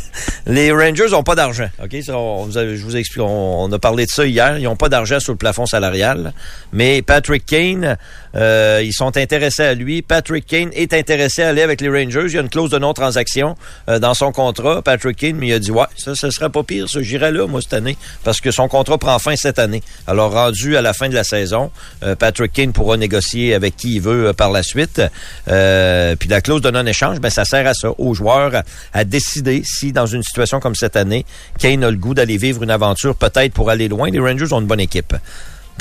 les Rangers ont pas d'argent. Ok, Ça, on, vous a- je vous explique. On, on a parlé de ça hier. Ils ont pas d'argent sur le plafond salarial. Mais Patrick Kane, euh, ils sont intéressés à lui. Patrick Kane est intéressé à aller avec les Rangers. Il y a une clause de non-transaction euh, dans son contrat. Patrick Kane, mais il a dit ouais, ça, ce serait pas pire. Ça, j'irais là moi cette année parce que son contrat prend fin cette année. Alors rendu à la fin de la saison, euh, Patrick Kane pourra négocier avec qui il veut euh, par la suite. Euh, puis la clause de non-échange, ben ça sert à ça, aux joueurs à, à décider si dans une situation comme cette année, Kane a le goût d'aller vivre une aventure peut-être pour aller loin. Les Rangers ont une bonne équipe.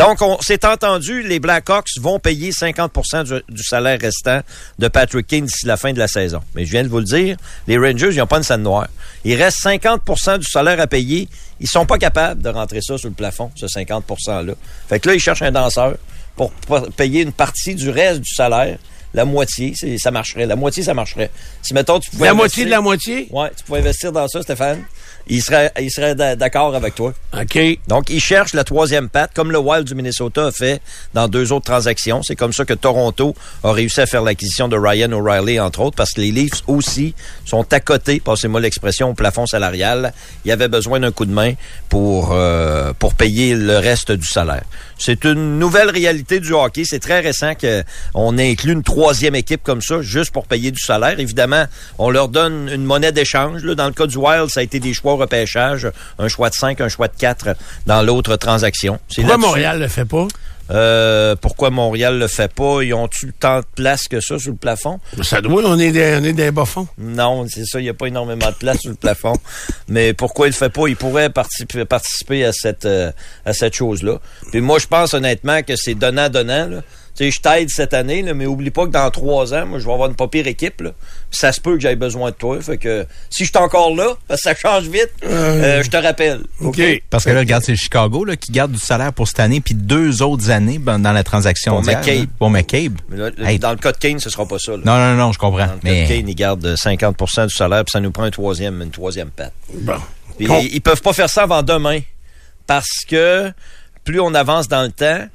Donc, on s'est entendu, les Blackhawks vont payer 50 du, du salaire restant de Patrick Kane d'ici la fin de la saison. Mais je viens de vous le dire, les Rangers, ils n'ont pas une scène noire. Il reste 50% du salaire à payer. Ils sont pas capables de rentrer ça sur le plafond, ce 50 %-là. Fait que là, ils cherchent un danseur pour pa- payer une partie du reste du salaire. La moitié, ça marcherait. La moitié, ça marcherait. Si, mettons, tu pouvais La moitié de la moitié? Ouais, tu pouvais investir dans ça, Stéphane. Il serait, il serait d'a- d'accord avec toi. OK. Donc, ils cherchent la troisième patte, comme le Wild du Minnesota a fait dans deux autres transactions. C'est comme ça que Toronto a réussi à faire l'acquisition de Ryan O'Reilly, entre autres, parce que les Leafs aussi sont à côté, passez-moi l'expression, au plafond salarial. Il y avait besoin d'un coup de main pour, euh, pour payer le reste du salaire. C'est une nouvelle réalité du hockey. C'est très récent qu'on inclut une troisième équipe comme ça, juste pour payer du salaire. Évidemment, on leur donne une monnaie d'échange. Dans le cas du Wild, ça a été des choix au repêchage, un choix de 5, un choix de 4 dans l'autre transaction. C'est Pourquoi. Montréal le fait pas? Euh, pourquoi Montréal le fait pas? Ils ont-tu tant de place que ça sur le plafond? Ça doit, on est des, on est des bas-fonds. Non, c'est ça, il n'y a pas énormément de place sur le plafond. Mais pourquoi il le fait pas? Il pourrait participer, participer à cette, euh, à cette chose-là. Puis moi, je pense honnêtement que c'est donnant-donnant. Sais, je t'aide cette année, là, mais oublie pas que dans trois ans, moi, je vais avoir une pas pire équipe. Là. Ça se peut que j'aie besoin de toi. Fait que si je suis encore là, parce que ça change vite, euh, je te rappelle. OK. Parce que là, regarde, c'est Chicago là, qui garde du salaire pour cette année, puis deux autres années ben, dans la transaction Pour McCabe. Pour McCabe. Mais là, Hey. Dans le cas de Kane, ce sera pas ça. là. Non, non, non, je comprends. Dans le cas Mais de Kane, il garde 50% du salaire, puis ça nous prend un troisième, une troisième patte. Bon. Con- ils peuvent pas faire ça avant demain. Parce que plus on avance dans le temps,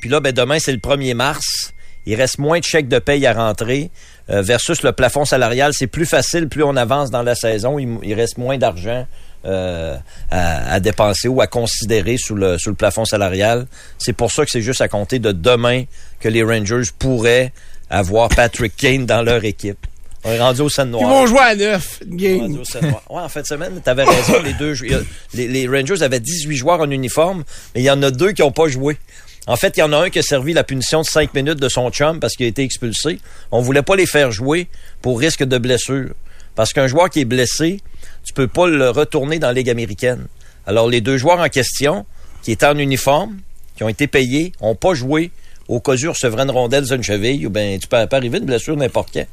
puis là, ben demain, c'est le 1er mars. Il reste moins de chèques de paye à rentrer euh, versus le plafond salarial. C'est plus facile plus on avance dans la saison. Il, il reste moins d'argent euh, à, à dépenser ou à considérer sous le, sous le plafond salarial. C'est pour ça que c'est juste à compter de demain que les Rangers pourraient avoir Patrick Kane dans leur équipe. On est rendu au Ils noire. vont jouer à neuf, game. Ouais, en fin de semaine, t'avais raison. Les deux, les, les Rangers avaient 18 joueurs en uniforme, mais il y en a deux qui n'ont pas joué. En fait, il y en a un qui a servi la punition de 5 minutes de son chum parce qu'il a été expulsé. On voulait pas les faire jouer pour risque de blessure. Parce qu'un joueur qui est blessé, tu peux pas le retourner dans la Ligue américaine. Alors, les deux joueurs en question, qui étaient en uniforme, qui ont été payés, n'ont pas joué. Au cas où il recevrait une rondelle sur une cheville, ou ben tu peux pas arriver une blessure n'importe quand.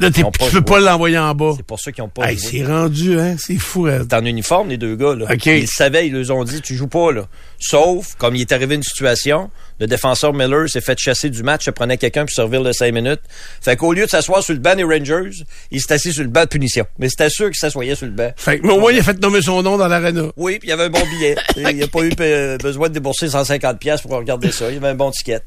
Là, t'es- tu peux pas l'envoyer en bas. C'est pour ça qu'ils n'ont pas Hey, c'est rendu, hein? C'est fou. hein. C'est en uniforme, les deux gars. Là. OK. Ils savaient, ils leur ont dit, tu joues pas. là. Sauf, comme il est arrivé une situation, le défenseur Miller s'est fait chasser du match, se prenait quelqu'un pour servir de cinq minutes. Fait qu'au lieu de s'asseoir sur le banc des Rangers, il s'est assis sur le banc de punition. Mais c'était sûr qu'il s'assoyait sur le banc. Fait que, mais au moins, il a fait nommer son nom dans l'arena. Oui, puis il y avait un bon billet. il n'a pas eu euh, besoin de débourser 150 pièces pour regarder ça. Il y avait un bon ticket.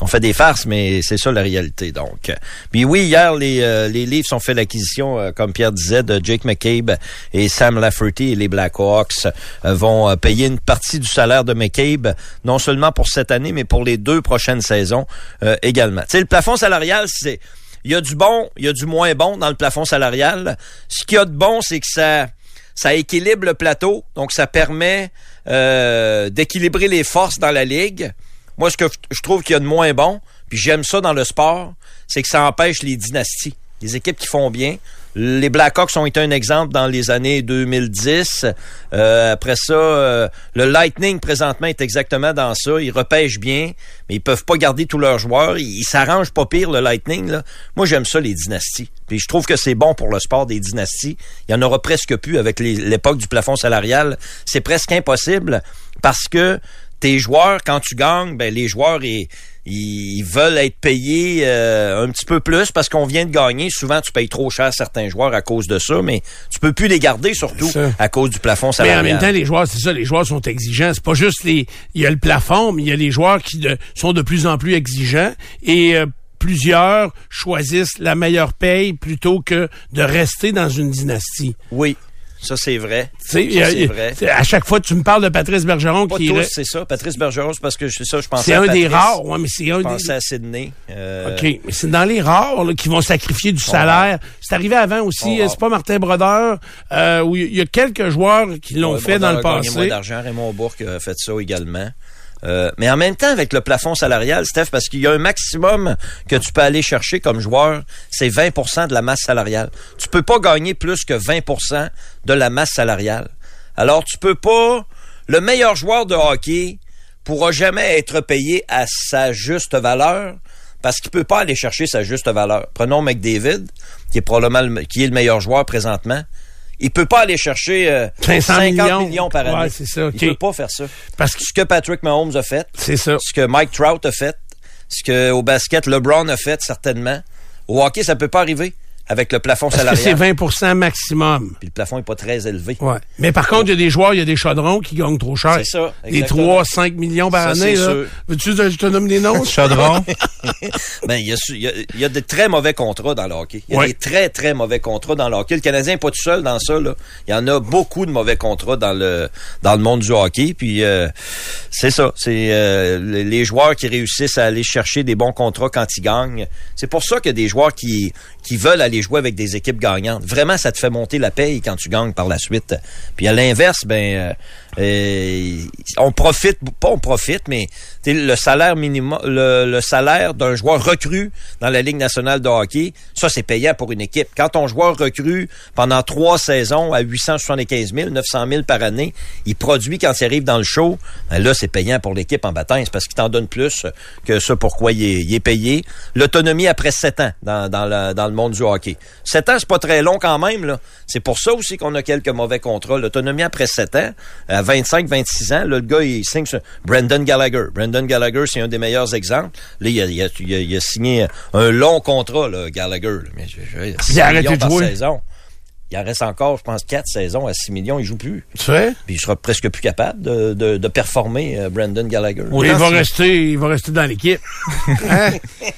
On fait des farces, mais c'est ça la réalité. Donc, puis oui, hier les euh, les Leafs ont fait l'acquisition, euh, comme Pierre disait, de Jake McCabe et Sam Lafferty et les Blackhawks euh, vont payer une partie du salaire de McCabe, non seulement pour cette mais pour les deux prochaines saisons euh, également. Le plafond salarial, c'est il y a du bon, il y a du moins bon dans le plafond salarial. Ce qu'il y a de bon, c'est que ça ça équilibre le plateau, donc ça permet euh, d'équilibrer les forces dans la ligue. Moi, ce que je trouve qu'il y a de moins bon, puis j'aime ça dans le sport, c'est que ça empêche les dynasties. Les équipes qui font bien. Les Blackhawks ont été un exemple dans les années 2010. Euh, après ça, euh, le Lightning présentement est exactement dans ça. Ils repêchent bien, mais ils peuvent pas garder tous leurs joueurs. Ils s'arrangent pas pire le Lightning. Moi, j'aime ça les dynasties. Puis je trouve que c'est bon pour le sport des dynasties. Il y en aura presque plus avec l'époque du plafond salarial. C'est presque impossible parce que tes joueurs, quand tu gagnes, ben les joueurs ils, ils veulent être payés euh, un petit peu plus parce qu'on vient de gagner. Souvent, tu payes trop cher certains joueurs à cause de ça, mais tu peux plus les garder surtout à cause du plafond Mais salarial. en même temps, les joueurs, c'est ça, les joueurs sont exigeants. C'est pas juste les. Il y a le plafond, mais il y a les joueurs qui de- sont de plus en plus exigeants et euh, plusieurs choisissent la meilleure paye plutôt que de rester dans une dynastie. oui, ça c'est vrai. C'est il- vrai. à chaque fois, tu me parles de Patrice Bergeron Pas qui tous, est. c'est ça. Patrice Bergeron, c'est parce que c'est ça, je pensais C'est un des rares, ouais, mais c'est un Je des. pensais à Sydney. Euh, OK, mais c'est dans les rares là, qui vont sacrifier du salaire. C'est arrivé avant aussi. Euh. C'est pas Martin Brodeur. Euh, où il y a quelques joueurs qui l'ont Ouais, fait dans le a passé. d'argent. Raymond Bourque a fait ça également. Euh, mais en même temps, avec le plafond salarial, Steph, parce qu'il y a un maximum que tu peux aller chercher comme joueur, c'est 20% de la masse salariale. Tu peux pas gagner plus que 20% de la masse salariale. Alors, tu peux pas... Le meilleur joueur de hockey pourra jamais être payé à sa juste valeur parce qu'il peut pas aller chercher sa juste valeur. Prenons McDavid, qui est probablement le, qui est le meilleur joueur présentement. Il peut pas aller chercher euh, 500 50 millions. par année. Ouais, c'est ça, OK. Il peut pas faire ça. Parce que Ce que Patrick Mahomes a fait, c'est ça. ce que Mike Trout a fait, ce que au basket LeBron a fait certainement. Au hockey, ça peut pas arriver avec le plafond Parce que c'est salarial. 20 maximum. Puis le plafond est pas très élevé. Ouais. Mais par contre, il y a des joueurs, il y a des chaudrons qui gagnent trop cher. C'est ça, Des exactement. 3, 5 millions par Ça, année. Veux-tu que je te nomme les noms? Chaudron. Ben, il y a, y a, il y a de très mauvais contrats dans le hockey. Il y a Ouais. des très, très mauvais contrats dans le hockey. Le Canadien n'est pas tout seul dans ça, là. Il y en a beaucoup de mauvais contrats dans le, dans le monde du hockey. Puis, euh, c'est ça. C'est, euh, les les joueurs qui réussissent à aller chercher des bons contrats quand ils gagnent. C'est pour ça qu'il y a des joueurs qui, qui veulent aller jouer avec des équipes gagnantes. Vraiment, ça te fait monter la paye quand tu gagnes par la suite. Puis à l'inverse, ben, euh, euh, on profite, pas on profite, mais le salaire minimum, le, salaire d'un joueur recru dans la Ligue nationale de hockey, ça c'est payant pour une équipe. Quand ton joueur recrue pendant trois saisons à 875 000, 900 000 par année, il produit quand il arrive dans le show, ben là c'est payant pour l'équipe en baptême, c'est parce qu'il t'en donne plus que ce pourquoi il est, il est payé. L'autonomie après sept ans dans, dans, le, dans le monde du hockey. Sept ans, c'est pas très long quand même. C'est pour ça aussi qu'on a quelques mauvais contrats. L'autonomie après sept ans, à 25, 26 ans, là, le gars, il signe sur Brendan Gallagher. Brendan Gallagher, c'est un des meilleurs exemples. Là, il a, il a- il a- il a signé un long contrat, là, Gallagher. là. Mais je, je, Il a arrêté de par jouer. saison. Il en reste encore, je pense, quatre saisons à 6 millions. Il joue plus. Tu sais? Puis il sera presque plus capable de, de, de performer, euh, Brendan Gallagher. Oui, il va rester, il va rester dans l'équipe. Hein?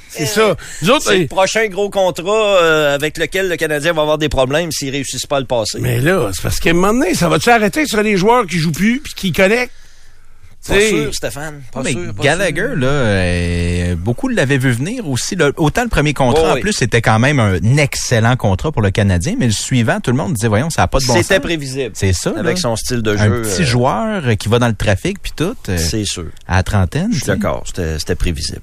C'est ça. Nous autres, C'est eh, le prochain gros contrat euh, avec lequel le Canadien va avoir des problèmes s'il réussissent pas à le passer. mais là, c'est parce qu'à un moment donné, ça va-tu arrêter sur les joueurs qui jouent plus puis qui connectent? Pas sûr, Stéphane. Pas mais sûr. pas Gallagher, sûr. là, euh, beaucoup l'avaient vu venir aussi. là. autant le premier contrat, Oh, en plus, c'était quand même un excellent contrat pour le Canadien, mais le suivant, tout le monde disait, voyons, ça n'a pas de bon C'était sens. prévisible. C'est ça, là. Avec son style de Un jeu. petit euh, joueur qui va dans le trafic, puis tout, euh, C'est sûr. à la trentaine. Je suis d'accord, c'était c'était prévisible.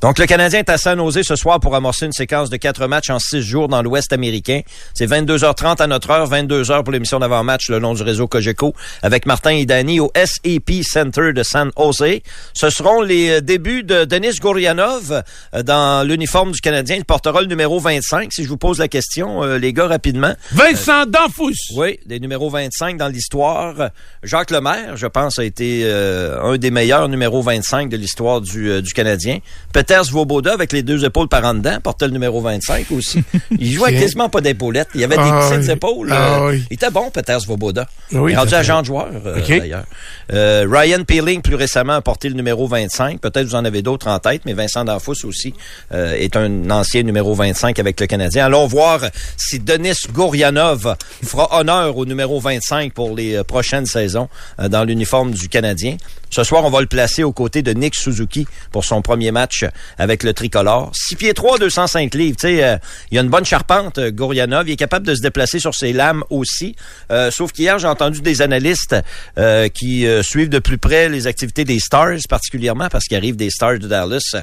Donc, le Canadien est à San Jose ce soir pour amorcer une séquence de quatre matchs en six jours dans l'Ouest américain. C'est 22h30 à notre heure, 22h pour l'émission d'avant-match le long du réseau Cogeco avec Martin et Danny au SAP Center de San Jose. Ce seront les euh, débuts de Denis Gourianov euh, dans l'uniforme du Canadien. Il portera le numéro 25. Si je vous pose la question, euh, les gars, rapidement. Vincent Danfous. Oui, des numéros 25 dans l'histoire. Jacques Lemaire, je pense, a été euh, un des meilleurs numéros 25 de l'histoire du, euh, du Canadien. Peter Svoboda, avec les deux épaules par en dedans, portait le numéro 25 aussi. Il jouait quasiment pas d'épaulettes. Il y avait des Ah, petites oui. épaules. Ah, Euh, oui. Il était bon, Peter Svoboda. Oui, il est rendu agent de joueur, d'ailleurs. Ryan Peeling, plus récemment, a porté le numéro 25. Peut-être vous en avez d'autres en tête, mais Vincent Danfous aussi euh, est un ancien numéro 25 avec le Canadien. Allons voir si Denis Gourianov fera honneur au numéro 25 pour les euh, prochaines saisons euh, dans l'uniforme du Canadien. Ce soir, on va le placer aux côtés de Nick Suzuki pour son premier match avec le tricolore. 6 pieds 3, 205 livres. Tu sais, euh, il a une bonne charpente, euh, Gourianov. Il est capable de se déplacer sur ses lames aussi. Euh, sauf qu'hier, j'ai entendu des analystes euh, qui suivent de plus près les activités des Stars, particulièrement parce qu'il arrive des Stars de Dallas.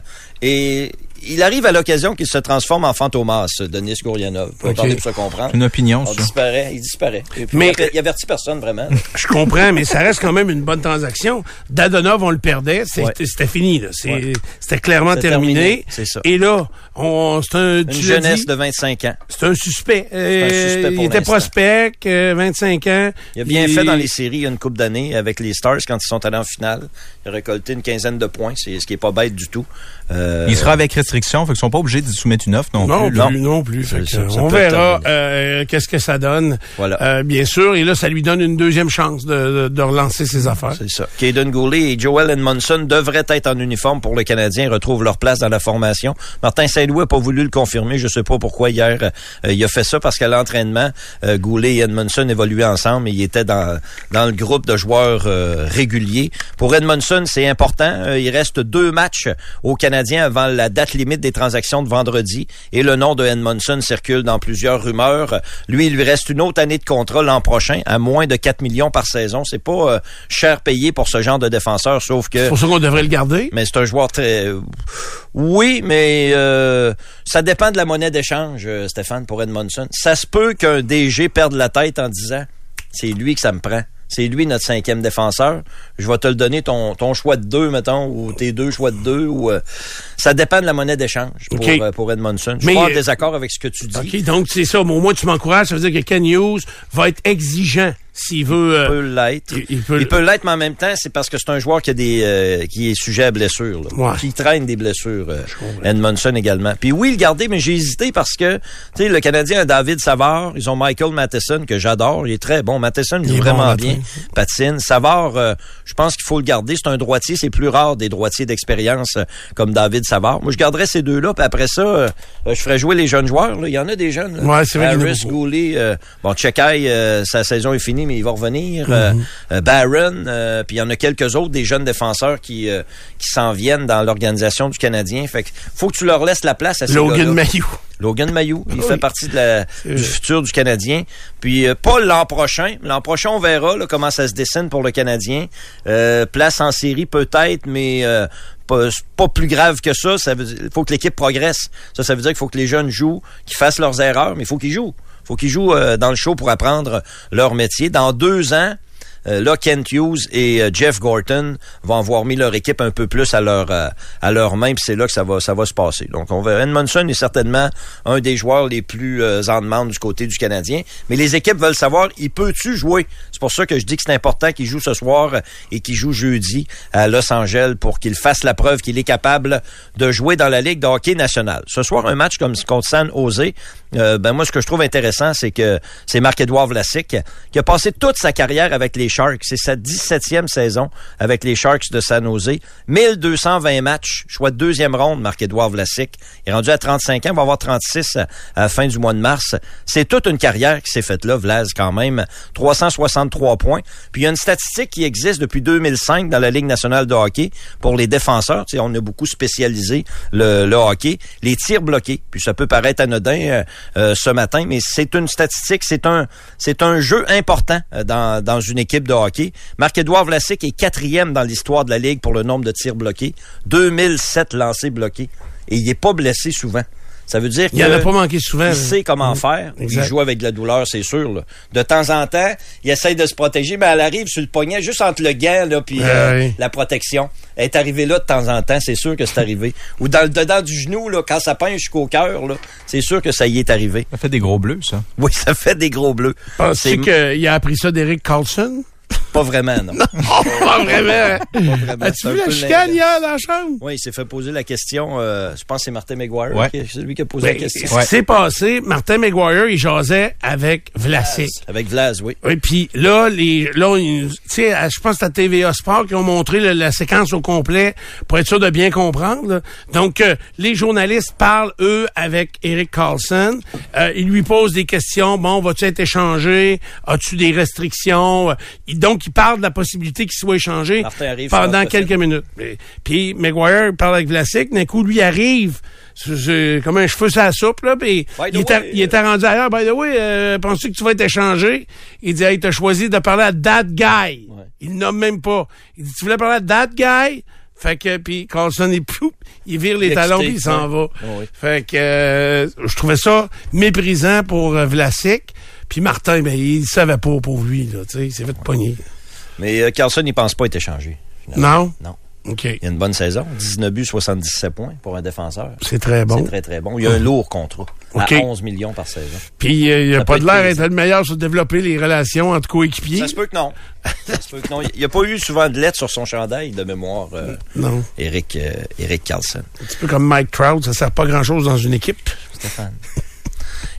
Et il arrive à l'occasion qu'il se transforme en fantomas, Denis Gourianov. Pour OK. tenter de se comprendre. Une opinion, On ça. disparaît, il disparaît. Et puis, Mais- il, avertit personne vraiment. Je comprends, mais ça reste quand même une bonne transaction. Dadonov, on le perdait, Ouais. c'était fini. là. Ouais. C'était clairement terminé. terminé, c'est ça. Et là, on, c'est un, Une jeunesse dit, de 25 ans. c'est un suspect. Euh, suspect pour il était prospect, euh, 25 ans. Il a bien fait dans les séries il y a une coupe d'années avec les Stars quand ils sont allés en finale. Il a récolté une quinzaine de points, c'est ce qui est pas bête du tout. Euh, Il sera avec restriction, fait qu'ils sont pas obligés d'y soumettre une offre non, Non plus. plus, non plus. Fait que, on verra terminer. euh, qu'est-ce que ça donne. Voilà. Euh, bien sûr. Et là, ça lui donne une deuxième chance de, de, de relancer ses affaires. C'est ça. Caden Goulet et Joel Edmondson devraient être en uniforme pour le Canadien, retrouvent leur place dans la formation. Martin Saint-Louis n'a pas voulu le confirmer. Je sais pas pourquoi hier euh, il a fait ça parce qu'à l'entraînement, euh, Goulet et Edmondson évoluaient ensemble et ils étaient dans, dans le groupe de joueurs euh, réguliers. Pour Edmondson, c'est important. Euh, il reste deux matchs aux Avant la date limite des transactions de vendredi et le nom de Edmondson circule dans plusieurs rumeurs. Lui, il lui reste une autre année de contrat l'an prochain à moins de 4 millions par saison. C'est pas euh, cher payé pour ce genre de défenseur, sauf que C'est pour ça qu'on devrait le garder. mais c'est un joueur très oui, mais euh, ça dépend de la monnaie d'échange, euh, Stéphane, pour Edmondson. Ça se peut qu'un DG perde la tête en disant c'est lui que ça me prend. C'est lui notre cinquième défenseur. Je vais te le donner ton, ton choix de deux, mettons, ou tes deux choix de deux. Ou euh, ça dépend de la monnaie d'échange pour, euh, pour Edmondson. Je suis pas en euh, désaccord avec ce que tu dis. OK, donc c'est ça. Mais au moins, tu m'encourages. Ça veut dire que Ken Hughes va être exigeant s'il veut... Il euh, peut l'être. il- il peut- Il peut l'être, mais en même temps, c'est parce que c'est un joueur qui a des euh, qui est sujet à blessure. Ouais. Qui traîne des blessures. euh, Edmondson également. Puis oui, le garder, mais j'ai hésité parce que tu sais, le Canadien a David Savard, ils ont Michael Matheson que j'adore, il est très bon. Matheson il Il joue vraiment bien. Patine. Savard, euh, je pense qu'il faut le garder. C'est un droitier, c'est plus rare des droitiers d'expérience euh, comme David Savard. Moi, je garderais ces deux-là, puis après ça, euh, euh, je ferais jouer les jeunes joueurs. là. Il y en a des jeunes. là. Ouais, c'est vrai Harris. Goulet, euh, bon, Chekai, euh, sa saison est finie, mais il va revenir. Euh, Barron, puis il y en a quelques autres, des jeunes défenseurs qui qui s'en viennent dans l'organisation du Canadien. Fait que faut que tu leur laisses la place à ces Logan. Mayou. Logan Mayou, il Oui. fait partie de la, du futur du Canadien. Puis euh, pas l'an prochain. L'an prochain, on verra là, comment ça se dessine pour le Canadien. Euh, place en série peut-être, mais euh, pas, plus grave que ça. Ça veut dire, faut que l'équipe progresse. Ça, ça veut dire qu'il faut que les jeunes jouent, qu'ils fassent leurs erreurs, mais il faut qu'ils jouent. faut qu'ils jouent euh, dans le show pour apprendre leur métier. Dans deux ans, euh, là, Kent Hughes et euh, Jeff Gorton vont avoir mis leur équipe un peu plus à leur euh, à leur main, puis c'est là que ça va ça va se passer. Donc, on verra. Edmondson est certainement un des joueurs les plus euh, en demande du côté du Canadien, mais les équipes veulent savoir, il peut-tu jouer? C'est pour ça que je dis que c'est important qu'il joue ce soir et qu'il joue jeudi à Los Angeles pour qu'il fasse la preuve qu'il est capable de jouer dans la Ligue de hockey nationale. Ce soir, un match comme contre San Jose, ben moi, ce que je trouve intéressant, c'est que c'est Marc-Édouard Vlasic qui a passé toute sa carrière avec les Sharks. C'est sa 17e saison avec les Sharks de San Jose. 1220 matchs, choix de deuxième ronde, Marc-Édouard Vlasic. Il est rendu à 35 ans, va avoir 36 à, la fin du mois de mars. C'est toute une carrière qui s'est faite là, Vlas, quand même. 363 points. Puis il y a une statistique qui existe depuis 2005 dans la Ligue nationale de hockey pour les défenseurs. On a beaucoup spécialisé le, le hockey. Les tirs bloqués. Puis ça peut paraître anodin euh, euh, ce matin, mais c'est une statistique, c'est un, c'est un jeu important euh, dans, dans une équipe de hockey. Marc-Édouard Vlasic est quatrième dans l'histoire de la Ligue pour le nombre de tirs bloqués. 2007 lancés bloqués. Et il est pas blessé souvent. Ça veut dire qu'il Il en a pas manqué souvent. là. sait comment faire. Exact. Il joue avec de la douleur, c'est sûr. là. De temps en temps, il essaye de se protéger, mais elle arrive sur le poignet, juste entre le gant là, puis Ah euh, oui. la protection. Elle est arrivée là de temps en temps, c'est sûr que c'est arrivé. Ou dans le dedans du genou, là, quand ça pince jusqu'au cœur, là, c'est sûr que ça y est arrivé. Ça fait des gros bleus, ça. Oui, ça fait des gros bleus. C'est Penses-tu qu'il a appris ça d'Eric Carlson? Pas vraiment, non. Pas vraiment. vraiment, As-tu vu la chicane hier dans la chambre? Oui, il s'est fait poser la question. euh, je pense que c'est Martin McGuire. Ouais. qui- C'est lui qui a posé Ben, la question. ce qui s'est passé, Martin McGuire, il jasait avec Vlasic. Avec Vlaz, oui. Oui, puis là, les, là, tu sais, je pense que c'est à TVA Sport qui ont montré le- la séquence au complet pour être sûr de bien comprendre. là. Donc, euh, les journalistes parlent, eux, avec Eric Carlson. Euh, ils lui posent des questions. Bon, vas-tu être échangé? As-tu des restrictions? Euh, il- donc, ils parlent de la possibilité qu'il soit échangé arrive, pendant quelques minutes. Puis, McGuire parle avec Vlasic. D'un coup, lui arrive comme un cheveu sur la soupe, là, puis il, était, way, il était rendu ailleurs. By the way, euh, penses-tu que tu vas être échangé? Il dit, hey, t'as choisi de parler à that guy. Il nomme même pas. Il dit, tu voulais parler à that guy? Fait que, puis Carlson, il, ploup, il vire les Il talons, puis il s'en va. Fait que, euh, je trouvais ça méprisant pour euh, Vlasic. Puis Martin, ben, il savait pas pour lui, là, tu sais, il s'est fait pogner. Mais euh, Carlson, il pense pas être échangé. Non? Non. OK. Il a une bonne saison. 19 buts, 77 points pour un défenseur. C'est très bon. C'est très, très bon. Il a un lourd contrat. À 11 millions par saison. Puis, euh, il a Ça pas de l'air d'être le meilleur sur développer les relations entre coéquipiers. Ça se peut que non. Ça se peut que non. Il n'y a pas eu souvent de lettres sur son chandail de mémoire, euh, Non. Eric, euh, Eric Carlson. Un petit peu comme Mike Trout, ça sert pas grand-chose dans une équipe. Stéphane.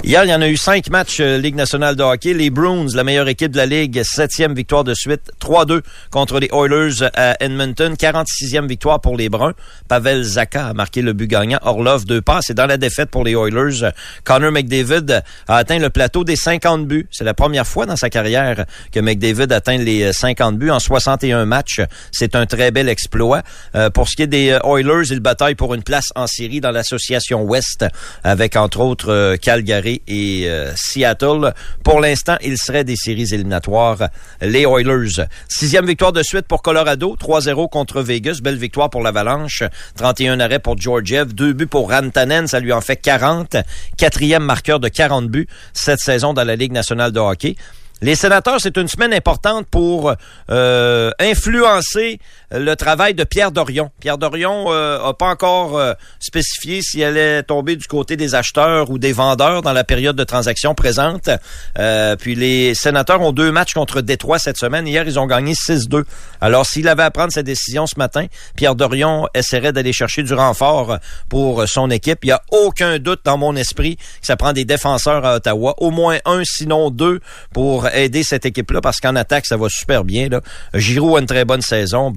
Hier, il y en a eu cinq matchs euh, Ligue nationale de hockey. Les Bruins, la meilleure équipe de la Ligue, septième victoire de suite, 3-2 contre les Oilers à Edmonton, 46e victoire pour les Bruns. Pavel Zaka a marqué le but gagnant. Orlov, deux passes. Et dans la défaite pour les Oilers, euh, Connor McDavid a atteint le plateau des 50 buts. C'est la première fois dans sa carrière que McDavid atteint les euh, 50 buts en 61 matchs. C'est un très bel exploit. Euh, pour ce qui est des euh, Oilers, ils bataillent pour une place en série dans l'association Ouest avec entre autres euh, Et euh, Seattle. Pour l'instant, il serait des séries éliminatoires. Les Oilers. Sixième victoire de suite pour Colorado. 3-0 contre Vegas. Belle victoire pour l'Avalanche. 31 arrêts pour Georgiev. Deux buts pour Rantanen. Ça lui en fait 40. Quatrième marqueur de 40 buts cette saison dans la Ligue nationale de hockey. Les sénateurs, c'est une semaine importante pour euh, influencer le travail de Pierre Dorion. Pierre Dorion euh, a pas encore euh, spécifié s'il allait tomber du côté des acheteurs ou des vendeurs dans la période de transaction présente. Euh, puis les sénateurs ont deux matchs contre Détroit cette semaine. Hier, ils ont gagné 6-2. Alors, s'il avait à prendre sa décision ce matin, Pierre Dorion essaierait d'aller chercher du renfort pour son équipe. Il n'y a aucun doute dans mon esprit que ça prend des défenseurs à Ottawa. Au moins un, sinon deux, pour aider cette équipe-là, parce qu'en attaque, ça va super bien. Là. Giroud a une très bonne saison.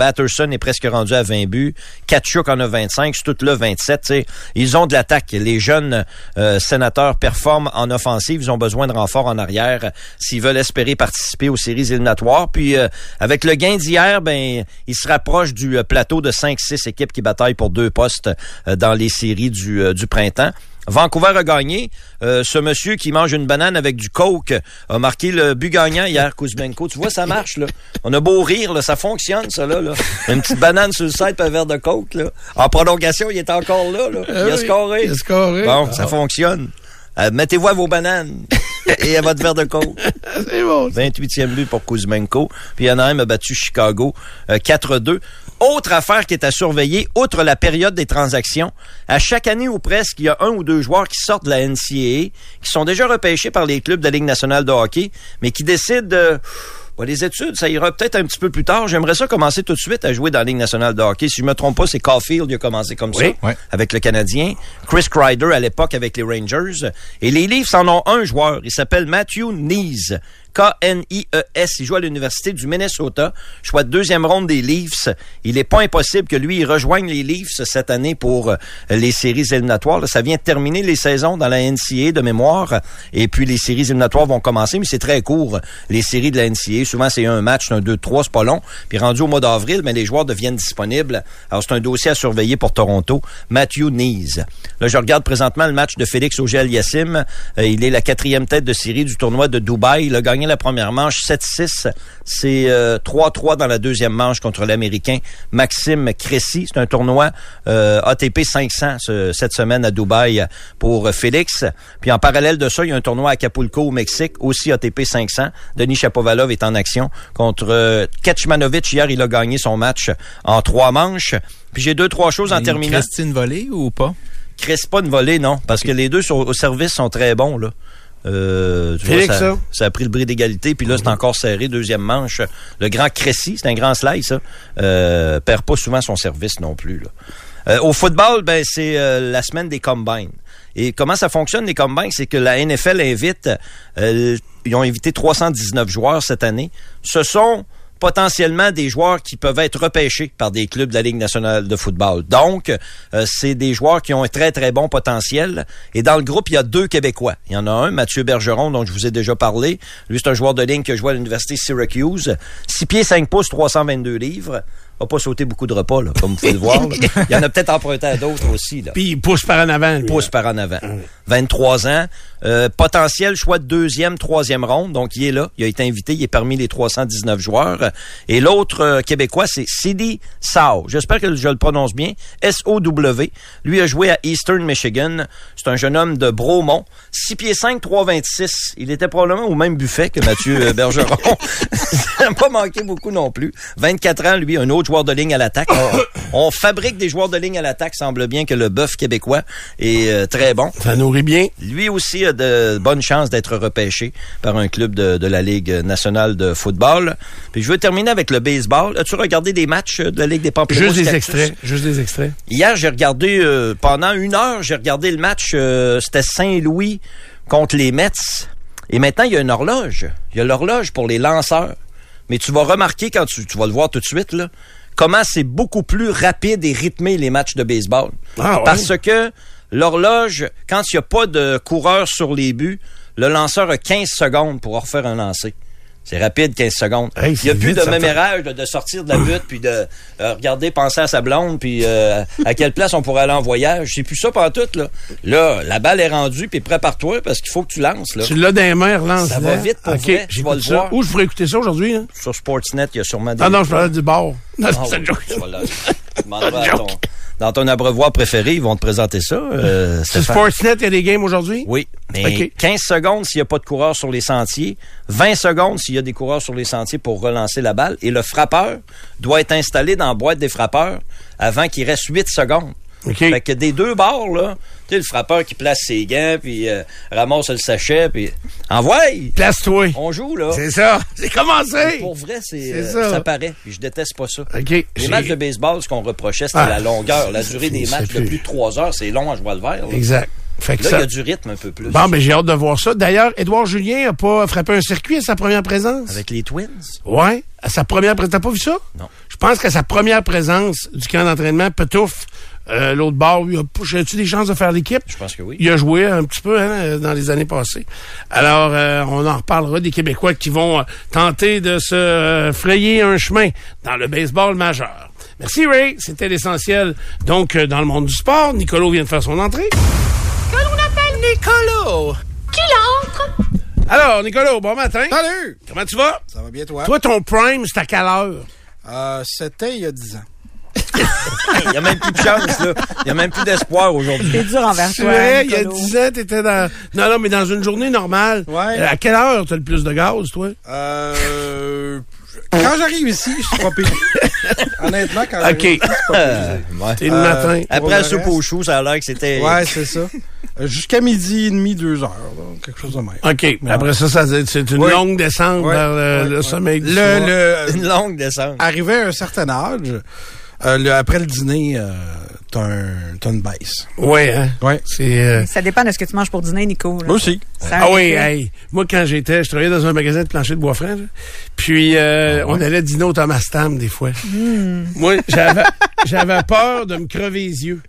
Est presque rendu à 20 buts. Kachuk en a 25. là 27. T'sais. Ils ont de l'attaque. Les jeunes euh, sénateurs performent en offensive. Ils ont besoin de renfort en arrière s'ils veulent espérer participer aux séries éliminatoires. Puis, euh, avec le gain d'hier, ben, ils se rapprochent du euh, plateau de 5-6 équipes qui bataillent pour deux postes euh, dans les séries euh, du printemps. Vancouver a gagné. Euh, ce monsieur qui mange une banane avec du coke a marqué le but gagnant hier, Kuzmenko. Tu vois, ça marche, là. On a beau rire, là, ça fonctionne, ça, là. là. Une petite banane sur le puis un verre de coke, là. En prolongation, il est encore là, là. Il a scoré. il a scoré. Bon, Ah. ça fonctionne. Euh, Mettez-vous à vos bananes et à votre verre de coke. C'est bon. 28e but pour Kuzmenko. Puis Anaheim a battu Chicago euh, 4-2. Autre affaire qui est à surveiller, outre la période des transactions, à chaque année ou presque, il y a un ou deux joueurs qui sortent de la NCAA, qui sont déjà repêchés par les clubs de la Ligue nationale de hockey, mais qui décident les études, ça ira peut-être un petit peu plus tard. J'aimerais ça commencer tout de suite à jouer dans la Ligue nationale de hockey. Si je me trompe pas, c'est Caulfield qui a commencé comme Oui. ça Ouais. avec le Canadien. Chris Kreider à l'époque avec les Rangers. Et les Leafs en ont un joueur. Il s'appelle Matthew Nees. K-N-I-E-S. Il joue à l'Université du Minnesota. Choix de deuxième ronde des Leafs. Il n'est pas impossible que lui, il rejoigne les Leafs cette année pour euh, les séries éliminatoires. Ça vient terminer les saisons dans la NCAA de mémoire. Et puis, les séries éliminatoires vont commencer, mais c'est très court. Les séries de la NCAA, souvent, c'est un match, un 2-3, c'est pas long. Puis, rendu au mois d'avril, mais les joueurs deviennent disponibles. Alors, c'est un dossier à surveiller pour Toronto. Matthew Nees. Là, je regarde présentement le match de Félix Auger-Aliassime. Euh, il est la quatrième tête de série du tournoi de Dubaï. Il a gagné gagné la première manche 7-6. C'est euh, 3-3 dans la deuxième manche contre l'Américain Maxime Cressy. C'est un tournoi euh, ATP 500 ce- cette semaine à Dubaï pour euh, Félix. Puis en parallèle de ça, il y a un tournoi à Acapulco au Mexique, aussi ATP 500. Denis Chapovalov est en action contre euh, Kecmanovic. Hier, il a gagné son match en trois manches. Puis j'ai deux, trois choses en terminant. Christine volée ou pas? Cresse pas une volée, non, parce que les deux sur- au service sont très bons, là. Euh, tu Félix, vois, ça? ça a pris le bris d'égalité, puis là, c'est encore serré, deuxième manche. Le grand Cressy, c'est un grand slice, ça. Euh, perd pas souvent son service non plus, là. Euh, au football, ben, c'est euh, la semaine des combines. Et comment ça fonctionne, les combines? C'est que la NFL invite, euh, ils ont invité 319 joueurs cette année. Ce sont potentiellement des joueurs qui peuvent être repêchés par des clubs de la Ligue nationale de football. Donc, euh, c'est des joueurs qui ont un très, très bon potentiel. Et dans le groupe, il y a deux Québécois. Il y en a un, Mathieu Bergeron, dont je vous ai déjà parlé. Lui, c'est un joueur de ligne qui a joué à l'Université Syracuse. 6 pieds 5 pouces, 322 livres. A pas sauté beaucoup de repas, là, comme vous pouvez le voir. là. Il y en a peut-être emprunté à d'autres aussi. Là Puis il pousse par en avant. lui. pousse par en avant. 23 ans. Euh, potentiel choix de deuxième, troisième ronde. Donc, il est là. Il a été invité. Il est parmi les 319 joueurs. Et l'autre euh, Québécois, c'est Sidi Sao. J'espère que je le prononce bien. S-O-W. Lui a joué à Eastern Michigan. C'est un jeune homme de Bromont. 6 pieds 5, 326. Il était probablement au même buffet que Mathieu euh, Bergeron. Ça n'a pas manqué beaucoup non plus. 24 ans, lui, un autre joueur de ligne à l'attaque. On, on fabrique des joueurs de ligne à l'attaque. Semble bien que le bœuf québécois est euh, très bon. Ça nourrit bien. Lui aussi a de bonnes chances d'être repêché par un club de, de la Ligue nationale de football. Puis je veux terminer avec le baseball. As-tu regardé des matchs de la Ligue des Pamplemousses? Juste des extraits. Juste des extraits. Hier, j'ai regardé, euh, pendant une heure, j'ai regardé le match, euh, c'était Saint-Louis contre les Mets. Et maintenant, il y a une horloge. Il y a l'horloge pour les lanceurs. Mais tu vas remarquer quand tu, tu vas le voir tout de suite, là, comment c'est beaucoup plus rapide et rythmé les matchs de baseball. Ah ouais? Parce que l'horloge, quand il n'y a pas de coureur sur les buts, le lanceur a 15 secondes pour refaire un lancer. C'est rapide, 15 secondes. Hey, il n'y a plus vite, de mémérage de, de sortir de la butte puis de euh, regarder, penser à sa blonde puis euh, à quelle place on pourrait aller en voyage. C'est plus ça pendant tout, là. Là, la balle est rendue puis prépare-toi parce qu'il faut que tu lances, là. Tu l'as dans les mains, relance Ça va vite pour OK, vrai, tu vas le voir. Où je pourrais écouter ça aujourd'hui? Hein? Sur Sportsnet, il y a sûrement des... Ah non, je parlais du bar. Non, Ah oui, ton- dans ton abreuvoir préféré, ils vont te présenter ça. euh, Sur. Sportsnet, il y a des games aujourd'hui? Oui, mais OK. 15 secondes s'il n'y a pas de coureur sur les sentiers, 20 secondes s'il y a des coureurs sur les sentiers pour relancer la balle, et le frappeur doit être installé dans la boîte des frappeurs avant qu'il reste 8 secondes. OK. Fait que des deux bords, là, tu sais, le frappeur qui place ses gants, puis euh, ramasse le sachet, puis envoie! Place-toi. On joue, là. C'est ça. C'est commencé. Pour vrai, c'est euh, ça. ça. paraît. Puis je déteste pas ça. Les matchs de baseball, ce qu'on reprochait, c'était Ah, la longueur, la durée des matchs de plus. de 3 heures. C'est long à jouer le vert. Là, Exact. Fait que Là, il ça... y a du rythme un peu plus. Bon, ben j'ai hâte de voir ça. D'ailleurs, Édouard Julien a pas frappé un circuit à sa première présence? Avec les Twins? Ouais, à sa première présence. T'as pas vu ça? Non. Je pense qu'à sa première présence du camp d'entraînement, Petouf, euh, l'autre bord, lui, a tu des chances de faire l'équipe? Je pense que oui. Il a joué un petit peu hein, dans les années passées. Alors, euh, on en reparlera des Québécois qui vont euh, tenter de se euh, frayer un chemin dans le baseball majeur. Merci Ray, c'était l'essentiel. Donc, euh, dans le monde du sport, Nicolo vient de faire son entrée. Que l'on appelle Nicolo. Qui l'entre? Alors, Nicolo, bon matin. Salut! Comment tu vas? Ça va bien, toi? Toi, ton prime, c'est à quelle heure? Euh, C'était il y a 10 ans. Il n'y a même plus de chance, là. Il n'y a même plus d'espoir aujourd'hui. C'est dur envers Tu toi. sais, il y a Nicolo. 10 ans, t'étais dans... Non, non, mais dans une journée normale. Ouais. euh, à quelle heure t'as le plus de gaz, toi? Euh, quand j'arrive ici, je suis pas pire. Honnêtement, quand j'arrive OK. ici, je suis pas Euh. C'est le Euh, matin. Après la le soupe aux choux, ça a l'air que c'était... Ouais, c'est ça. Euh, Jusqu'à midi et demi, deux heures, là, quelque chose de même. OK. Mais après ça, ça c'est une longue descente vers le, ouais. sommeil du Le, soir. le, Une longue descente. arrivé à un certain âge, euh, le- après le dîner, euh, t'as un, t'as une baisse. Ouais, hein? Ouais. C'est... euh, Ça dépend de ce que tu manges pour dîner, Nico. là. Moi aussi. Ça Ah oui, hey. Moi, quand j'étais, je travaillais dans un magasin de plancher de bois franc. là. Puis, euh, on allait dîner au Thomas Tam, des fois. Moi, j'avais, j'avais peur de me crever les yeux.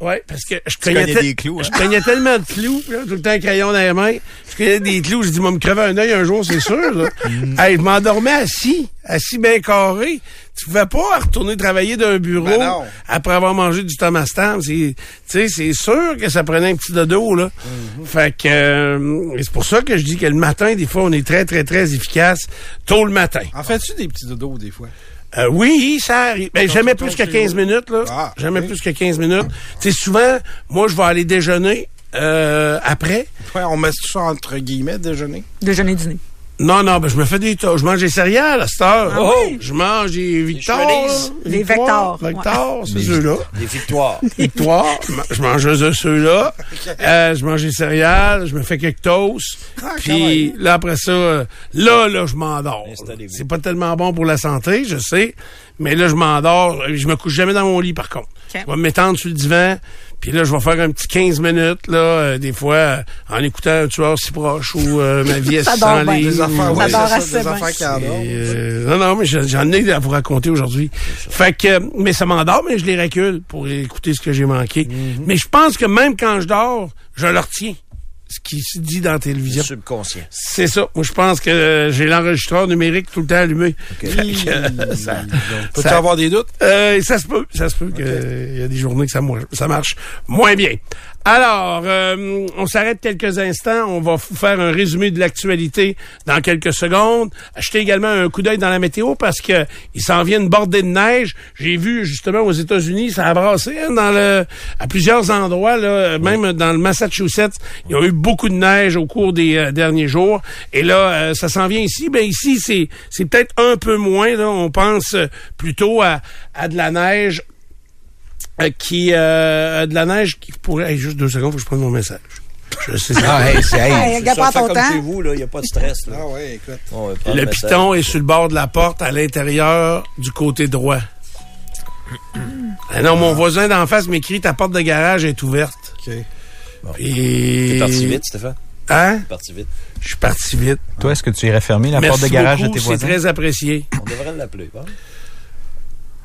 Oui, parce que je cognais, te- des clous, hein? Je cognais tellement de clous, là, tout le temps un crayon dans les mains. Je cognais des clous, j'ai dit, moi, me crever un œil un jour, c'est sûr. Là. Mm. Hey, je m'endormais assis, assis bien carré. Tu pouvais pas retourner travailler d'un bureau Ben après avoir mangé du Thomas Stamp. C'est, tu sais, c'est sûr que ça prenait un petit dodo, là. Mm-hmm. Fait que euh, c'est pour ça que je dis que le matin, des fois, on est très, très, très efficace tôt le matin. En fais-tu des petits dodos des fois? Euh, oui, ça arrive. Ben, jamais plus que tournes chez 15 vous. minutes, là. Ah, jamais plus que 15 minutes. Tu sais, souvent, moi, je vais aller déjeuner euh, après. Ouais, on met ça entre guillemets, déjeuner. Déjeuner, dîner. Non, non, ben, je me fais des. Je mange des céréales à cette heure. Ah oui? Je mange des Victor. Chevelise. là. Les Victoire, Vector, Vector, c'est Les- ceux-là. Des victoires. Victoire. Je ma- je mange de ceux-là. Euh, je mange des céréales. Je me fais quelques toasts. Ah, Puis là, après ça, euh, là, là, je m'endors. C'est pas tellement bon pour la santé, je sais. Mais là, je m'endors. Je me couche jamais dans mon lit, par contre. Ok. Je vais m'étendre sur le divan. Puis là, je vais faire un petit 15 minutes, là, euh, des fois, euh, en écoutant un tueur si proche ou euh, ma vie est Ça sans dort bien. livres. Des affaires, Ça ouais, assez des bien. affaires qui en Et, dorment. euh, non, non, mais j'en j'en ai à vous raconter aujourd'hui. Fait que, mais ça m'endort, mais je les recule pour écouter ce que j'ai manqué. Mm-hmm. Mais je pense que même quand je dors, je le retiens. Ce qui se dit dans la télévision. Subconscient. C'est ça. Moi, je pense que euh, j'ai l'enregistreur numérique tout le temps allumé. Que, euh, ça- Peux-tu ça- avoir des doutes? euh, ça se peut, ça se peut qu'il y a des journées que ça marche moins bien. Alors, euh, on s'arrête quelques instants. On va faire un résumé de l'actualité dans quelques secondes. Achetez également un coup d'œil dans la météo parce que il s'en vient une bordée de neige. J'ai vu justement aux États-Unis, ça a brassé hein, à plusieurs endroits, là, même dans le Massachusetts. Il y a eu beaucoup de neige au cours des euh, derniers jours. Et là, euh, ça s'en vient ici. Ben ici, c'est c'est peut-être un peu moins. On pense plutôt à, de la neige qui euh, de la neige qui pourrait. Hey, juste deux secondes, faut que je prenne mon message. Je sais ça. Ah, hey, c'est, hey, Ça pas fait ton comme temps. chez vous, là. Il n'y a pas de stress, là. Ah ouais, écoute. Le message. piton est sur le bord de la porte à l'intérieur du côté droit. Ah non, mon voisin d'en face m'écrit ta porte de garage est ouverte. OK. T'es parti vite, Stéphane? Hein? T'es parti vite. Je suis parti vite. toi, est-ce que tu irais fermer la Merci porte de garage beaucoup, de tes c'est voisins? très apprécié. On devrait l'appeler, hein?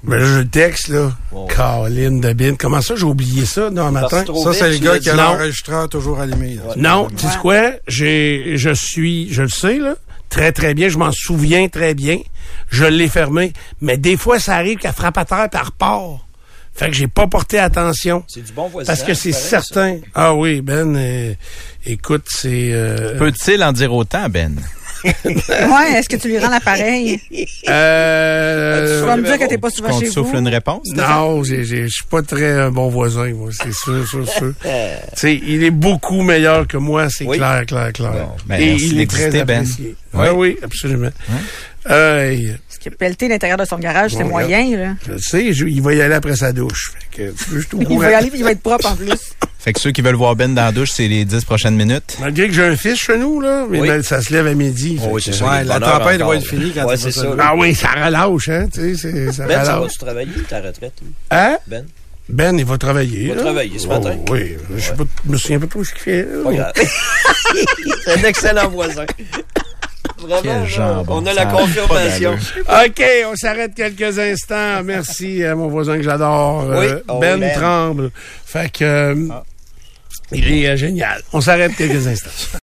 Mais là, je le texte, là. Oh. Caroline de Bin. Comment ça, j'ai oublié ça, non, matin? Ça, c'est le gars qui a l'enregistreur toujours allumé. là. Non, tu sais quoi? J'ai, je suis, je le sais, là, très, très bien, je m'en souviens très bien. Je l'ai fermé. Mais des fois, ça arrive qu'elle frappe à terre par repart. Fait que j'ai pas porté attention. C'est du bon voisinage. Parce que c'est certain. Ah oui, Ben, euh, écoute, c'est... euh, Peut-il en dire autant, Ben? Ouais, est-ce que tu lui rends l'appareil? euh, Tu vas me dire que t'es pas souvent Qu'on te chez souffle vous. une réponse? Non, j'ai- j'ai- je suis pas très un bon voisin, moi, c'est sûr, sûr, sûr. tu sais, il est beaucoup meilleur que moi, c'est Oui. clair, clair, clair. Bon, ben, Et il est très Ben. apprécié. Oui. Ah oui, absolument. Hey, Parce que pelleter l'intérieur de son garage, c'est moyen, là. je le sais, je- il va y aller après sa douche. Fait que, tu veux, je suis au Il va y aller puis il va être propre en plus. Fait que ceux qui veulent voir Ben dans la douche, c'est les 10 prochaines minutes. Malgré que j'ai un fils chez nous, là, mais Oui. ben, ça se lève à midi. Oh, oui, c'est ça. Ouais, la tempête encore, va être finie quand Ouais, c'est ça. lever. Ah oui, ça relâche, hein, tu sais, ça Ben, ça va-tu travailler ta retraite, lui? Hein? Ben? Ben, il va travailler. Il va là. travailler ce Oh, matin. oui, je sais pas, je me souviens pas trop ce qu'il fait. là. Pas grave. c'est un excellent voisin. Vraiment, Quel là, jambon, on a la confirmation. OK, on s'arrête quelques instants. Merci à mon voisin que j'adore, Oui, euh, Ben. Tremble. Fait que, euh, il est euh, génial. On s'arrête quelques instants.